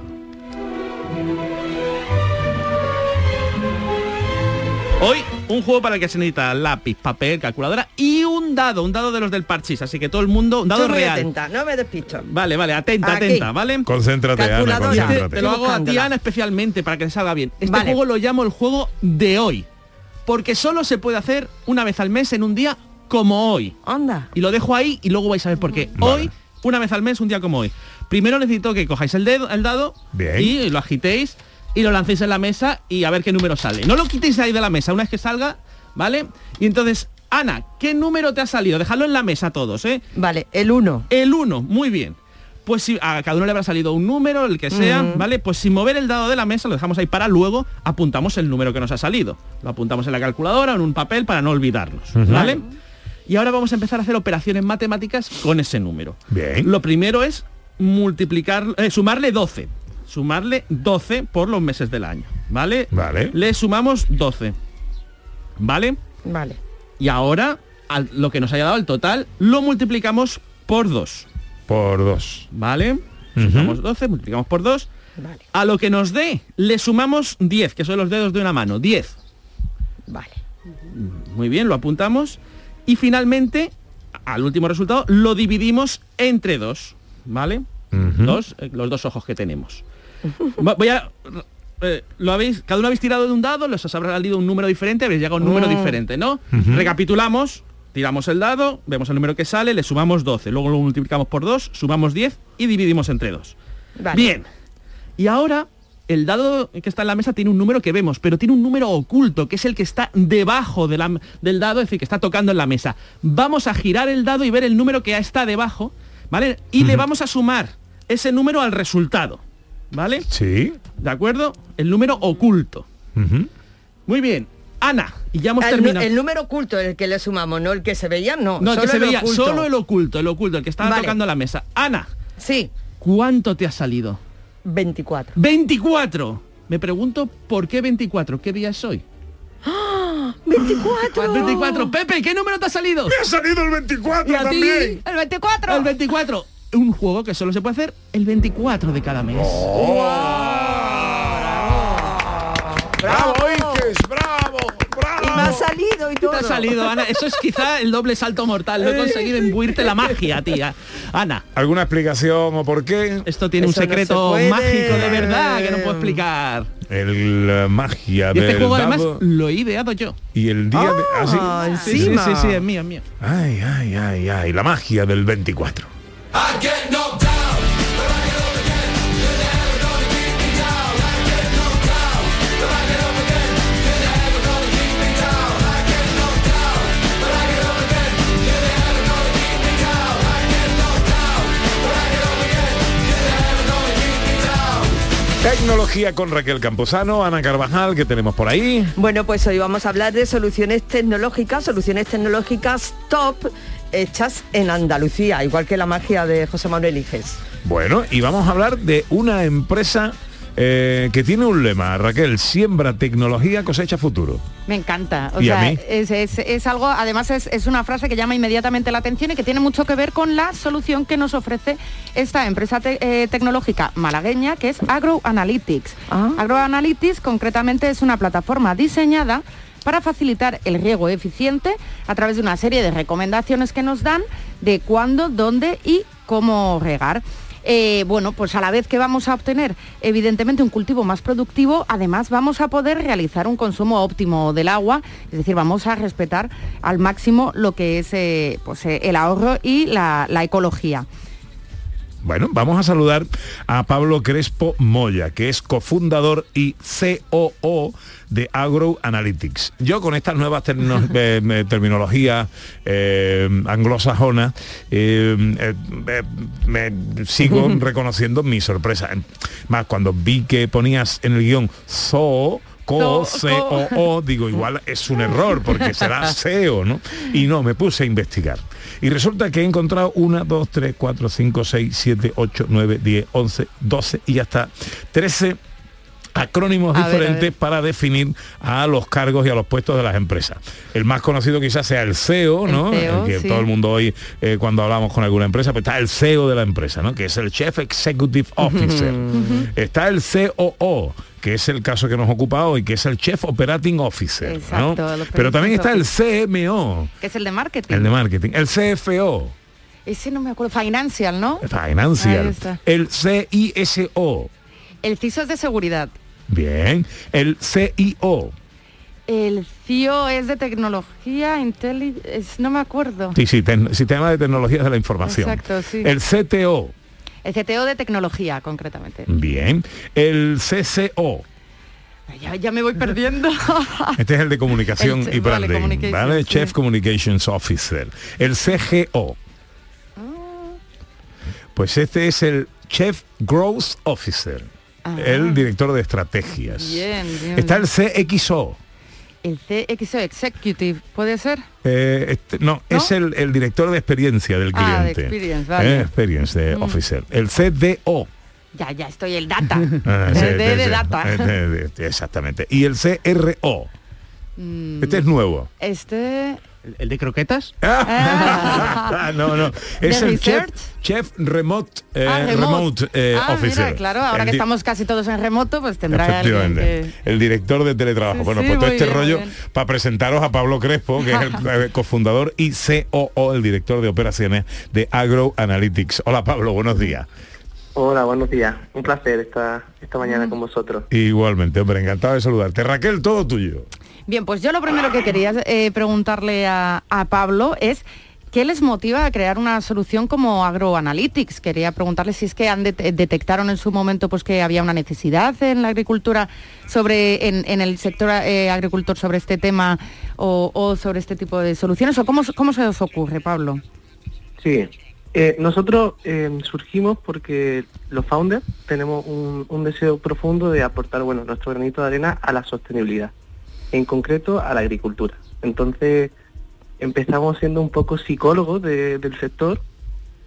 Hoy un juego para el que se necesita lápiz, papel, calculadora y un dado, un dado de los del parchís, así que todo el mundo, un dado Estoy muy real. atenta, no me despisto. Vale, vale, atenta, Aquí. atenta, ¿vale? Concéntrate, Ana, Calculadora. Te, lo hago a ti. Ana, especialmente para que te salga bien. Este Vale. juego lo llamo el juego de hoy. Porque solo se puede hacer una vez al mes en un día como hoy. Anda. Y lo dejo ahí y luego vais a ver por qué. Hoy, una vez al mes, un día como hoy. Primero necesito que cojáis el dedo, el dado Bien. y lo agitéis y lo lancéis en la mesa y a ver qué número sale. No lo quitéis ahí de la mesa, una vez que salga, ¿vale? Y entonces, Ana, ¿qué número te ha salido? Dejadlo en la mesa todos, ¿eh? Vale, el 1. El 1, muy bien. Pues si a cada uno le habrá salido un número, el que sea, ¿vale? Pues sin mover el dado de la mesa, lo dejamos ahí para luego apuntamos el número que nos ha salido. Lo apuntamos en la calculadora o en un papel para no olvidarnos, ¿vale? Y ahora vamos a empezar a hacer operaciones matemáticas con ese número. Bien. Lo primero es multiplicar, eh, sumarle 12. Sumarle 12 por los meses del año, ¿vale? Vale. Le sumamos 12. ¿Vale? Vale. Y ahora, al- lo que nos haya dado el total, lo multiplicamos por 2. Por dos. ¿Vale? Sumamos 12, multiplicamos por 2. Vale. A lo que nos dé, le sumamos 10, que son los dedos de una mano. 10. Vale. Muy bien, lo apuntamos. Y finalmente, al último resultado, lo dividimos entre 2. ¿Vale? Dos, eh, los dos ojos que tenemos. Voy a... eh, lo habéis, cada uno habéis tirado de un dado, les os habrá salido un número diferente, habéis llegado a un número diferente, ¿no? Recapitulamos, tiramos el dado, vemos el número que sale, le sumamos 12, luego lo multiplicamos por 2, sumamos 10 y dividimos entre 2. Vale. Bien. Y ahora el dado que está en la mesa tiene un número que vemos, pero tiene un número oculto, que es el que está debajo de la- del dado, es decir, que está tocando en la mesa. Vamos a girar el dado y ver el número que está debajo, ¿vale? Y le vamos a sumar ese número al resultado, ¿vale? Sí. ¿De acuerdo? El número oculto. Muy bien. Ana, y ya hemos El, terminado. el número oculto, el que le sumamos, no el que se veía, no. no, el que se el veía, oculto. solo el oculto, el oculto, el que estaba Vale. tocando la mesa. Ana, Sí, ¿cuánto te ha salido? 24. 24. Me pregunto por qué 24, ¿qué día es hoy? 24. 24. Pepe, ¿qué número te ha salido? Me ha salido el 24 ¿Y a ti? también. El 24. El 24. Un juego que solo se puede hacer el 24 de cada mes. ¡Bravo, Iques! ¡Bravo! Me ha salido y todo. Te ha salido, Ana. Eso es quizá el doble salto mortal. Lo he <laughs> conseguido imbuirte la magia, tía. Ana, ¿Alguna explicación o por qué? esto tiene Eso un no secreto se mágico de verdad que no puedo explicar. El eh, magia Y este del juego además dado lo he ideado yo. y el día de... ¿Ah, sí? Ah, Sí, sí, encima. sí, sí, es mío, es mío. Ay, ay, ay, ay. La magia del 24. Tecnología con Raquel Campuzano, Ana Carvajal, que tenemos por ahí. Bueno, pues hoy vamos a hablar de soluciones tecnológicas, soluciones tecnológicas top hechas en Andalucía, igual que la magia de José Manuel Iges. Bueno, y vamos a hablar de una empresa eh, que tiene un lema, Raquel, siembra tecnología, cosecha futuro. Me encanta. O ¿Y a sea, mí? Es, es- es algo, además es, es una frase que llama inmediatamente la atención y que tiene mucho que ver con la solución que nos ofrece esta empresa te- eh, tecnológica malagueña, que es AgroAnalytics. Ah. AgroAnalytics concretamente es una plataforma diseñada para facilitar el riego eficiente a través de una serie de recomendaciones que nos dan de cuándo, dónde y cómo regar. Eh, bueno, pues a la vez que vamos a obtener evidentemente un cultivo más productivo, además vamos a poder realizar un consumo óptimo del agua, es decir, vamos a respetar al máximo lo que es eh, pues, eh, el ahorro y la, la ecología. Bueno, vamos a saludar a Pablo Crespo Moya, que es cofundador y COO de Agro Analytics. Yo con estas nuevas <laughs> eh, terminologías eh, anglosajonas eh, me sigo <laughs> reconociendo mi sorpresa. Más cuando vi que ponías en el guion zoo Co, C, O, O, digo, igual es un error porque será <laughs> SEO, ¿no? Y no, me puse a investigar. Y resulta que he encontrado una, dos, tres, cuatro, cinco, seis, siete, ocho, nueve, diez, once, doce y hasta 13 acrónimos A diferentes ver. para definir a los cargos y a los puestos de las empresas. El más conocido quizás sea el CEO, ¿no? El CEO, que sí. todo el mundo hoy, eh, cuando hablamos con alguna empresa, pues está el CEO de la empresa, ¿no? Que es el Chief Executive Officer. Está el COO, que es el caso que nos ocupa hoy, que es el Chief Operating Officer. Exacto, Pero también está el CMO, Que es el de marketing. el de marketing, el CFO, Ese no me acuerdo. Financial, ¿no? Financial, el CISO, El CISO es de seguridad. Bien, el CIO, El CIO es de tecnología, inteligencia, no me acuerdo. sí, sí, ten- Sistema de Tecnologías de la Información. Exacto, sí. El CTO, El CTO de tecnología, concretamente. bien, el CCO, Ya, ya me voy perdiendo. <laughs> Este es el de comunicación El- y branding, ¿vale? sí. Chief Communications Officer. El CGO. Pues este es el Chief Growth Officer. El director de estrategias. Ah. Bien, bien. Está el CXO. El CXO Executive, ¿puede ser? Eh, este- no, es el, el director de experiencia del Ah, de cliente. experience, vale. Eh, experience de Mm. Officer. El CDO. Ya, ya estoy, el data. Ah, <laughs> el D de sí. data. Eh, de- de- exactamente. Y el CRO. Mm, Este es nuevo. Este... ¿El de croquetas? <laughs> Ah, no, no. Es ¿De el chef, chef remote, eh, Ah, remote, eh, Ah, officer. mira, claro, ahora El que estamos casi todos en remoto, pues tendrá alguien Efectivamente. que... El director de teletrabajo. Sí, bueno, sí, pues todo este bien, rollo para presentaros a Pablo Crespo, que es el <laughs> eh, cofundador y COO, el director de operaciones de Agro Analytics. Hola Pablo, buenos días. Hola, buenos días. Un placer esta, esta mañana con vosotros. Igualmente, hombre, encantado de saludarte. Raquel, todo tuyo. Bien, pues yo lo primero que quería eh, preguntarle a, Pablo es ¿qué les motiva a crear una solución como AgroAnalytics? Quería preguntarle si es que han det- detectaron en su momento pues que había una necesidad en la agricultura sobre en, el sector eh, agricultor sobre este tema o, sobre este tipo de soluciones o cómo, se os ocurre, Pablo? Sí, eh, nosotros surgimos porque los founders tenemos un, un deseo profundo de aportar bueno, nuestro granito de arena a la sostenibilidad, en concreto a la agricultura. Entonces empezamos siendo un poco psicólogos de- del sector,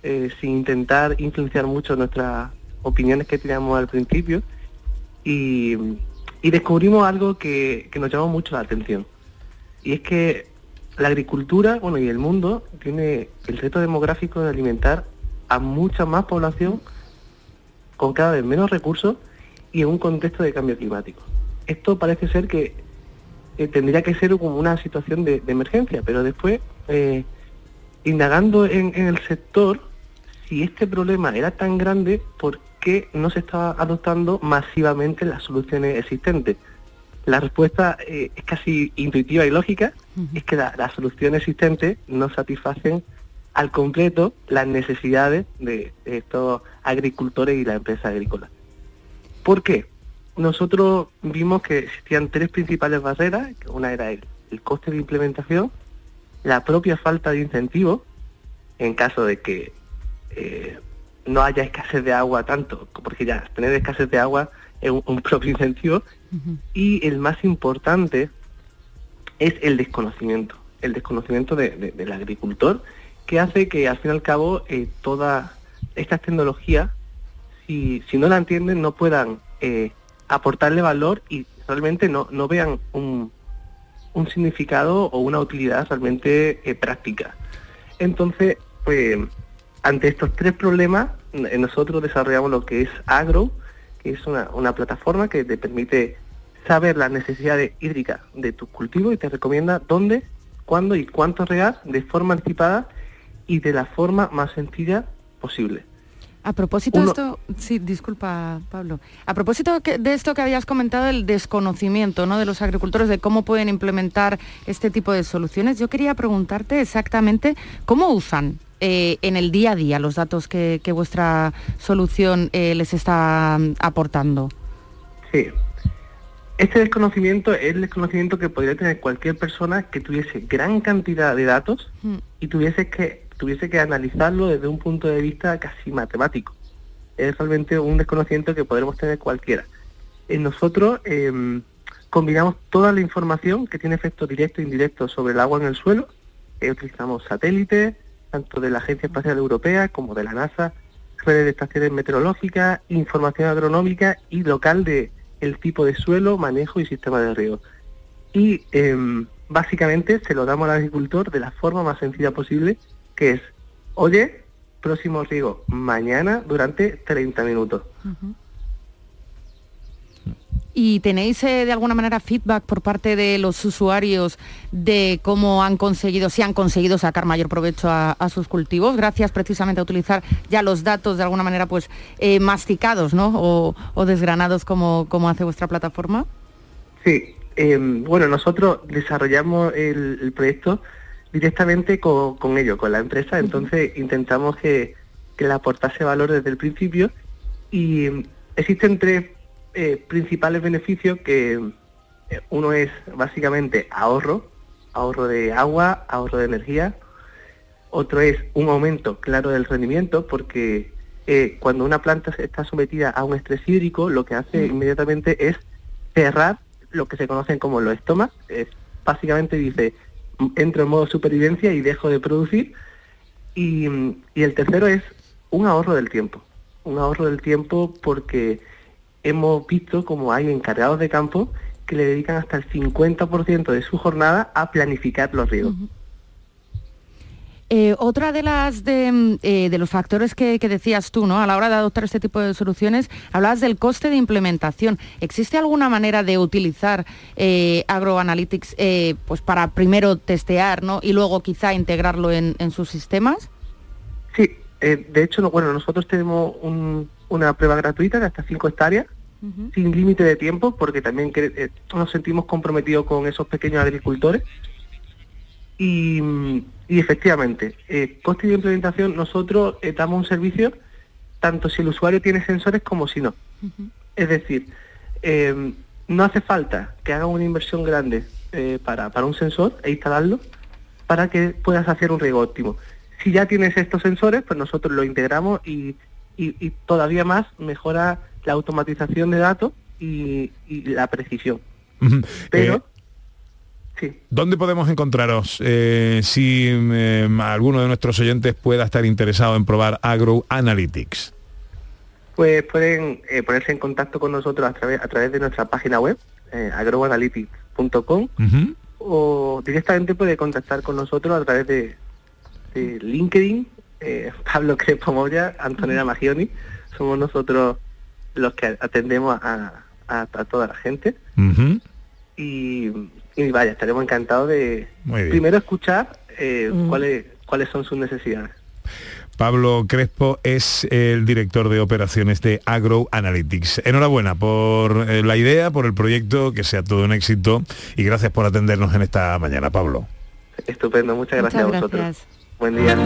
eh, sin intentar influenciar mucho nuestras opiniones que teníamos al principio y, y descubrimos algo que, que nos llamó mucho la atención. Y es que la agricultura, bueno, y el mundo tiene el reto demográfico de alimentar a mucha más población con cada vez menos recursos y en un contexto de cambio climático. Esto parece ser que eh, tendría que ser como una situación de, de emergencia, pero después, eh, indagando en, en el sector, si este problema era tan grande, ¿por qué no se estaba adoptando masivamente las soluciones existentes? La respuesta eh, es casi intuitiva y lógica, es que la- las soluciones existentes no satisfacen al completo las necesidades de, de estos agricultores y la empresa agrícola. ¿Por qué? Nosotros vimos que existían tres principales barreras, que una era el, el coste de implementación, la propia falta de incentivos, en caso de que eh, no haya escasez de agua tanto, porque ya tener escasez de agua es un, un propio incentivo, y el más importante es el desconocimiento, el desconocimiento de- de- del agricultor, que hace que al fin y al cabo eh, todas estas tecnologías, si, si no la entienden, no puedan eh, aportarle valor y realmente no, no vean un, un significado o una utilidad realmente eh, práctica. Entonces, pues, ante estos tres problemas, n- nosotros desarrollamos lo que es Agro, que es una, una plataforma que te permite saber las necesidades hídricas de tus cultivos y te recomienda dónde, cuándo y cuánto regar de forma anticipada y de la forma más sencilla posible. A propósito Uno- de esto, sí, disculpa Pablo. A propósito de esto que habías comentado, el desconocimiento ¿no? de los agricultores de cómo pueden implementar este tipo de soluciones, yo quería preguntarte exactamente cómo usan eh, en el día a día los datos que, que vuestra solución eh, les está mm, aportando. Sí. Este desconocimiento es el desconocimiento que podría tener cualquier persona que tuviese gran cantidad de datos Mm. y tuviese que, tuviese que analizarlo desde un punto de vista casi matemático. Es realmente un desconocimiento que podremos tener cualquiera. En nosotros em, combinamos toda la información que tiene efecto directo e indirecto sobre el agua en el suelo. Eh, utilizamos satélites, tanto de la Agencia Espacial Europea como de la NASA, redes de estaciones meteorológicas, información agronómica y local de, el tipo de suelo, manejo y sistema de riego. Y em, básicamente se lo damos al agricultor de la forma más sencilla posible, que es, oye, próximo riego mañana durante 30 minutos. ¿Y tenéis eh, de alguna manera feedback por parte de los usuarios de cómo han conseguido, si han conseguido sacar mayor provecho a, a sus cultivos, gracias precisamente a utilizar ya los datos de alguna manera pues eh, masticados ¿no? o, o desgranados como, como hace vuestra plataforma? Sí, em, bueno, nosotros desarrollamos el, el proyecto directamente con, con ellos, con la empresa, entonces intentamos que, que le aportase valor desde el principio. Y em, existen tres eh, principales beneficios que eh, uno es básicamente ahorro, ahorro de agua, ahorro de energía, otro es un aumento claro del rendimiento porque eh, cuando una planta está sometida a un estrés hídrico lo que hace inmediatamente es cerrar lo que se conocen como los estomas, es, básicamente dice entro en modo supervivencia y dejo de producir. Y, y el tercero es un ahorro del tiempo, un ahorro del tiempo porque hemos visto como hay encargados de campo que le dedican hasta el 50% de su jornada a planificar los riegos. Eh, otra de las de, mm, eh, de los factores que, que decías tú, ¿no? A la hora de adoptar este tipo de soluciones, hablabas del coste de implementación. ¿Existe alguna manera de utilizar eh, AgroAnalytics eh, pues para primero testear, ¿no? Y luego quizá integrarlo en, en sus sistemas? Sí, de hecho, no, bueno, nosotros tenemos un- una prueba gratuita de hasta 5 hectáreas, sin límite de tiempo, porque también eh, nos sentimos comprometidos con esos pequeños agricultores. Y, y efectivamente, eh, coste de implementación, nosotros eh, damos un servicio tanto si el usuario tiene sensores como si no. Es decir, eh, no hace falta que haga una inversión grande eh, para, para un sensor e instalarlo para que puedas hacer un riego óptimo. Si ya tienes estos sensores, pues nosotros lo integramos y, y- y todavía más mejora la automatización de datos y, y la precisión. Pero ¿Dónde podemos encontraros eh, si eh, alguno de nuestros oyentes pueda estar interesado en probar Agro Analytics? pues pueden eh, ponerse en contacto con nosotros a través, a través de nuestra página web, eh, agroanalytics.com, o directamente puede contactar con nosotros a través de, de LinkedIn, <laughs> Pablo Crespo Moya, Antonella Magioni, somos nosotros los que atendemos a, a- a toda la gente. Y, y vaya, estaremos encantados de primero escuchar eh, cuáles, cuáles son sus necesidades. Pablo Crespo es el director de operaciones de Agro Analytics. Enhorabuena por eh, la idea, por el proyecto, que sea todo un éxito y gracias por atendernos en esta mañana, Pablo. Estupendo, muchas gracias Muchas a vosotros. gracias. Buen día.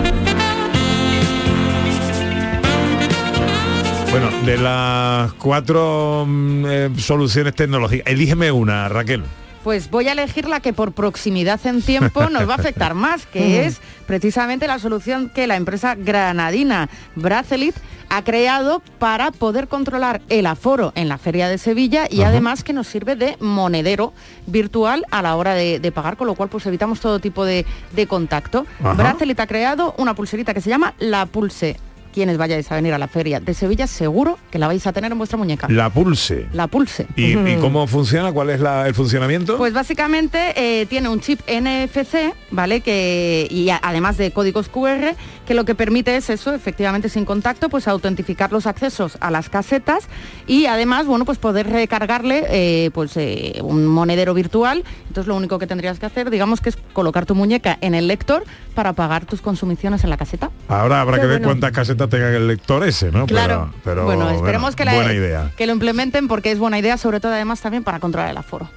Bueno, de las cuatro mm, eh, soluciones tecnológicas, elígeme una, Raquel. Pues voy a elegir la que por proximidad en tiempo nos va a afectar <laughs> más, que es precisamente la solución que la empresa granadina Bracelit ha creado para poder controlar el aforo en la Feria de Sevilla y además que nos sirve de monedero virtual a la hora de, de pagar, con lo cual pues evitamos todo tipo de, de contacto. Ajá. Bracelit ha creado una pulserita que se llama La Pulse. Quienes vayáis a venir a la Feria de Sevilla, seguro que la vais a tener en vuestra muñeca. La pulse. La Pulse. ¿Y, cómo funciona? ¿Cuál es la- el funcionamiento? Pues básicamente eh, tiene un chip NFC, ¿vale? Que, y a- además de códigos QR, que lo que permite es eso, efectivamente sin contacto, pues autentificar los accesos a las casetas y además, bueno, pues poder recargarle eh, pues eh, un monedero virtual. Entonces lo único que tendrías que hacer, digamos, que es colocar tu muñeca en el lector para pagar tus consumiciones en la caseta. Ahora habrá Qué que ver cuántas casetas tenga el lector ese, ¿no? Claro. Pero, pero, bueno, esperemos que, la- buena idea. que lo implementen porque es buena idea, sobre todo además también para controlar el aforo.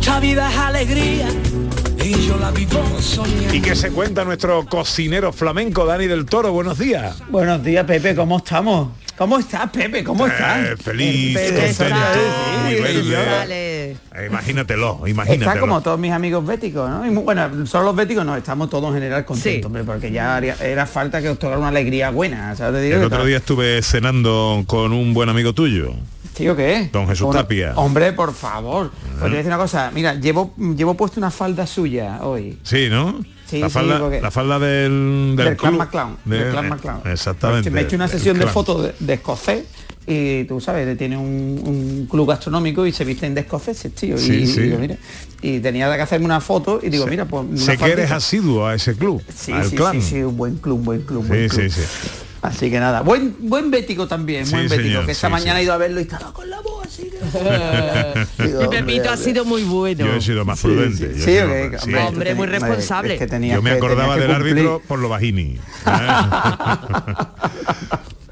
Esta vida es alegría y yo la vivo soñando. ¿Y qué se cuenta nuestro cocinero flamenco Dani del Toro? Buenos días. Buenos días, Pepe, ¿cómo estamos? ¿Cómo estás, Pepe? ¿Cómo estás? Eh, feliz, Pepe y sí, Eh, Imagínatelo, imagínatelo. Está como todos mis amigos béticos, ¿no? Y bueno, solo los béticos no, estamos todos en general contentos, hombre, porque ya haría- era falta que os tocara una alegría buena. ¿sabes? Te digo El otro tal. día estuve cenando con un buen amigo tuyo, ¿Sí o qué? don Jesús Tapia. Hombre, por favor. Pues te voy a decir una cosa, mira, llevo, llevo puesto una falda suya hoy. Sí, ¿no? Sí, la, sí, falda, porque- la falda del, del, Del, Clan. McClown. De- del Clan eh, McClown. Exactamente. Me he hecho una sesión de fotos de, de escocés y tú sabes, tiene un, un club gastronómico y se visten de escoceses, tío. Sí, y, sí. y digo, mira, y tenía que hacerme una foto y digo, mira, pues... Sé que eres asiduo a ese club, Sí, al sí, clan. sí, sí, un buen club, un buen club, Sí, buen club. Sí, sí. Así que nada, buen buen bético también, Sí, buen bético, señor, que esta sí, mañana sí. he ido a verlo y estaba con la voz así. Y <laughs> Pepito ha sido muy bueno. Yo he sido más prudente. Sí, sido más- hombre, Hombre, muy responsable. Es que tenías Yo me que- acordaba del que cumplir. árbitro por lo bajini. <laughs>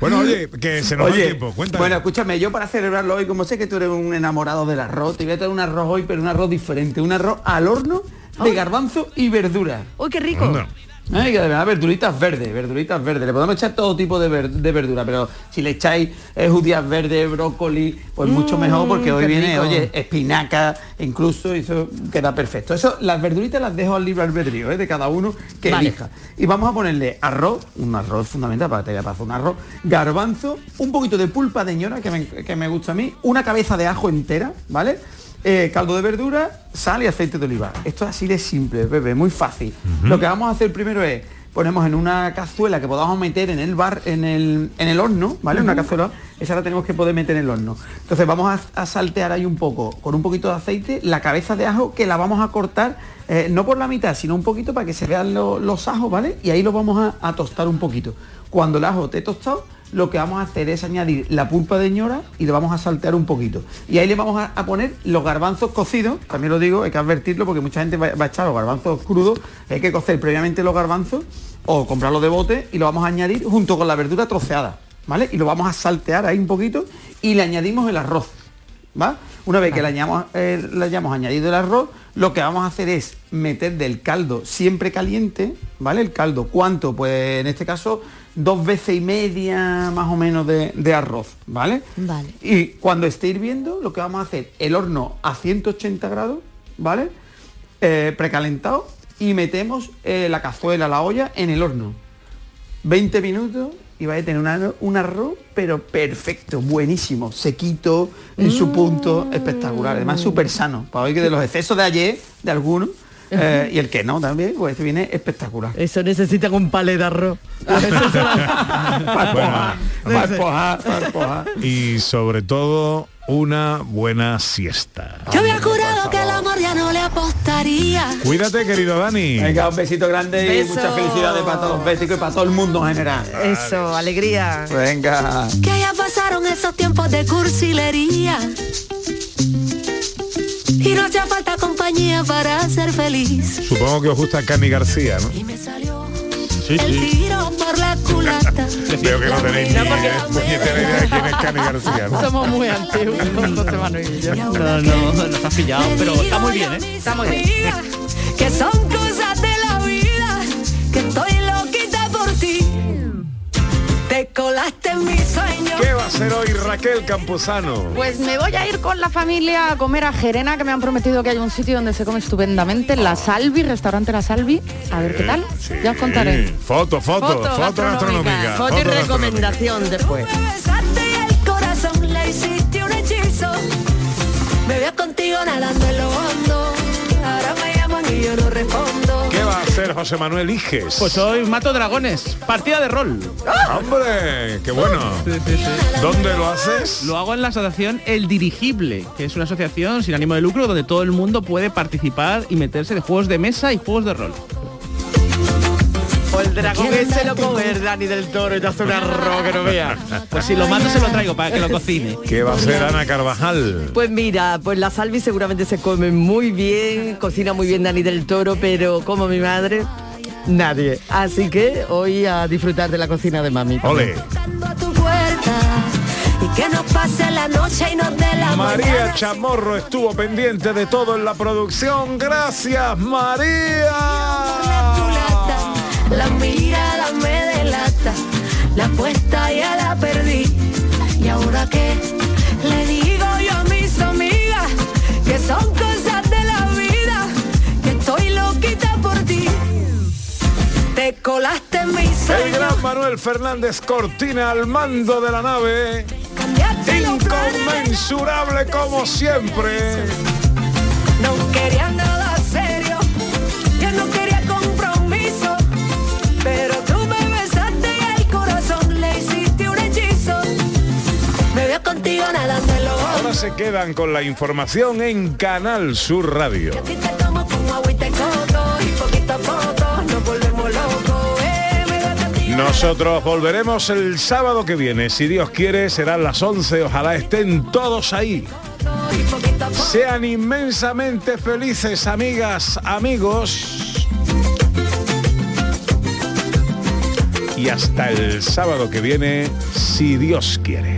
bueno, oye, que se nos va el Oye, tiempo. Cuéntame. bueno, escúchame, yo para celebrarlo hoy, como sé que tú eres un enamorado del arroz, te voy a traer un arroz hoy, pero un arroz diferente, un arroz al horno de garbanzo y verdura. ¡Uy, qué rico! Anda. Ay, que además verduritas verdes, verduritas verdes. Le podemos echar todo tipo de, ver- de verdura, pero si le echáis eh, judías verdes, brócoli, pues mucho mejor porque hoy viene, rico. oye, espinaca, incluso y eso queda perfecto. Eso, las verduritas las dejo al libre albedrío, ¿eh? de cada uno que Vale. elija. Y vamos a ponerle arroz, un arroz fundamental para que te hacer un arroz, garbanzo, un poquito de pulpa de ñora que me, que me gusta a mí, una cabeza de ajo entera, ¿vale? Eh, caldo de verdura, sal y aceite de oliva. Esto es así de simple, Pepe, muy fácil. Lo que vamos a hacer primero es ponemos en una cazuela que podamos meter en el bar, en el, en el horno, ¿vale? Una cazuela, esa la tenemos que poder meter en el horno. Entonces vamos a, a saltear ahí un poco, con un poquito de aceite, la cabeza de ajo que la vamos a cortar, eh, no por la mitad, sino un poquito para que se vean lo- los ajos, ¿vale? Y ahí lo vamos a, a tostar un poquito. Cuando el ajo esté tostado, lo que vamos a hacer es añadir la pulpa de ñora y le vamos a saltear un poquito. Y ahí le vamos a, a poner los garbanzos cocidos, también lo digo, hay que advertirlo porque mucha gente va, va a echar los garbanzos crudos, hay que cocer previamente los garbanzos o comprarlos de bote y lo vamos a añadir junto con la verdura troceada, ¿vale? Y lo vamos a saltear ahí un poquito y le añadimos el arroz, ¿va? Una vez que le hayamos, eh, le hayamos añadido el arroz, lo que vamos a hacer es meter del caldo siempre caliente, ¿vale? El caldo, ¿cuánto? Pues en este caso dos veces y media más o menos de, de arroz, ¿vale? Vale. Y cuando esté hirviendo, lo que vamos a hacer, el horno a 180 grados, ¿vale? Eh, precalentado y metemos eh, la cazuela, la olla en el horno. 20 minutos y vais a tener una- un arroz, pero perfecto, buenísimo, sequito, en su punto, espectacular. Además, súper sano. Para hoy que de los excesos de ayer, de algunos, eh, y el que no también, pues este viene espectacular. Eso necesita un palé de arroz. <laughs> Y sobre todo, una buena siesta. Yo había jurado que el amor ya no le apostaría. Cuídate, querido Dani. Venga, un besito grande y muchas felicidades para todos los béticos y para todo el mundo en general. Eso, alegría. Venga. Que ya pasaron esos tiempos de cursilería. Y no hacía falta compañía para ser feliz. Supongo que os gusta Cani García, ¿no? Y me salió Sí, el tiro por la culata. <laughs> Veo que no tenéis ni idea de quién es Cani García, ¿no? Somos muy antiguos, <laughs> José Manuel y yo. No, no, nos has pillado, pero está muy bien, ¿eh? Está muy bien. Que son cosas de la vida, que estoy loquita por ti. Te colaste en mi sueño. ¿Qué va a hacer hoy Raquel Campuzano? Pues me voy a ir con la familia a comer a Gerena, que me han prometido que hay un sitio donde se come estupendamente, La Salvi, restaurante La Salvi. A ver qué tal. Ya os contaré. Foto, foto, foto, Foto gastronómica. gastronómica. Foto y recomendación después. Me veo contigo nadando en lo hondo. Ahora me llaman y yo no respondo. ¿Qué va a hacer José Manuel Iges? Pues hoy mato dragones, partida de rol. ¡Hombre! ¡Qué bueno! ¿Dónde lo haces? Lo hago en la asociación El Dirigible, que es una asociación sin ánimo de lucro donde todo el mundo puede participar y meterse de juegos de mesa y juegos de rol. O el dragón ese lo come el Dani del Toro y te hace un arroz que no veas. Pues si lo mato se lo traigo para que lo cocine. ¿Qué va a hacer Ana Carvajal? Pues mira, pues la salvi seguramente se come muy bien, cocina muy bien Dani del Toro, pero como mi madre, nadie. Así que hoy a disfrutar de la cocina de mami. Ole. Que nos pase la noche y nos dé la María mañana. Chamorro estuvo pendiente de todo en la producción. Gracias, María. La mirada me delata, la apuesta ya la perdí. Y ahora qué le digo yo a mis amigas que son cosas de la vida, que estoy loquita por ti. Te colaste en mi El sueño, gran Manuel Fernández Cortina al mando de la nave. Inconmensurable como siempre. no quería nada serio, yo no quería contigo Ahora se quedan con la información en Canal Sur Radio. te tomo como agüita de coco y poquito a poco nos volvemos locos. Eh, Nosotros volveremos el sábado que viene. Si Dios quiere, serán las 11. Ojalá estén todos ahí. Sean inmensamente felices, amigas, amigos. Y hasta el sábado que viene, si Dios quiere.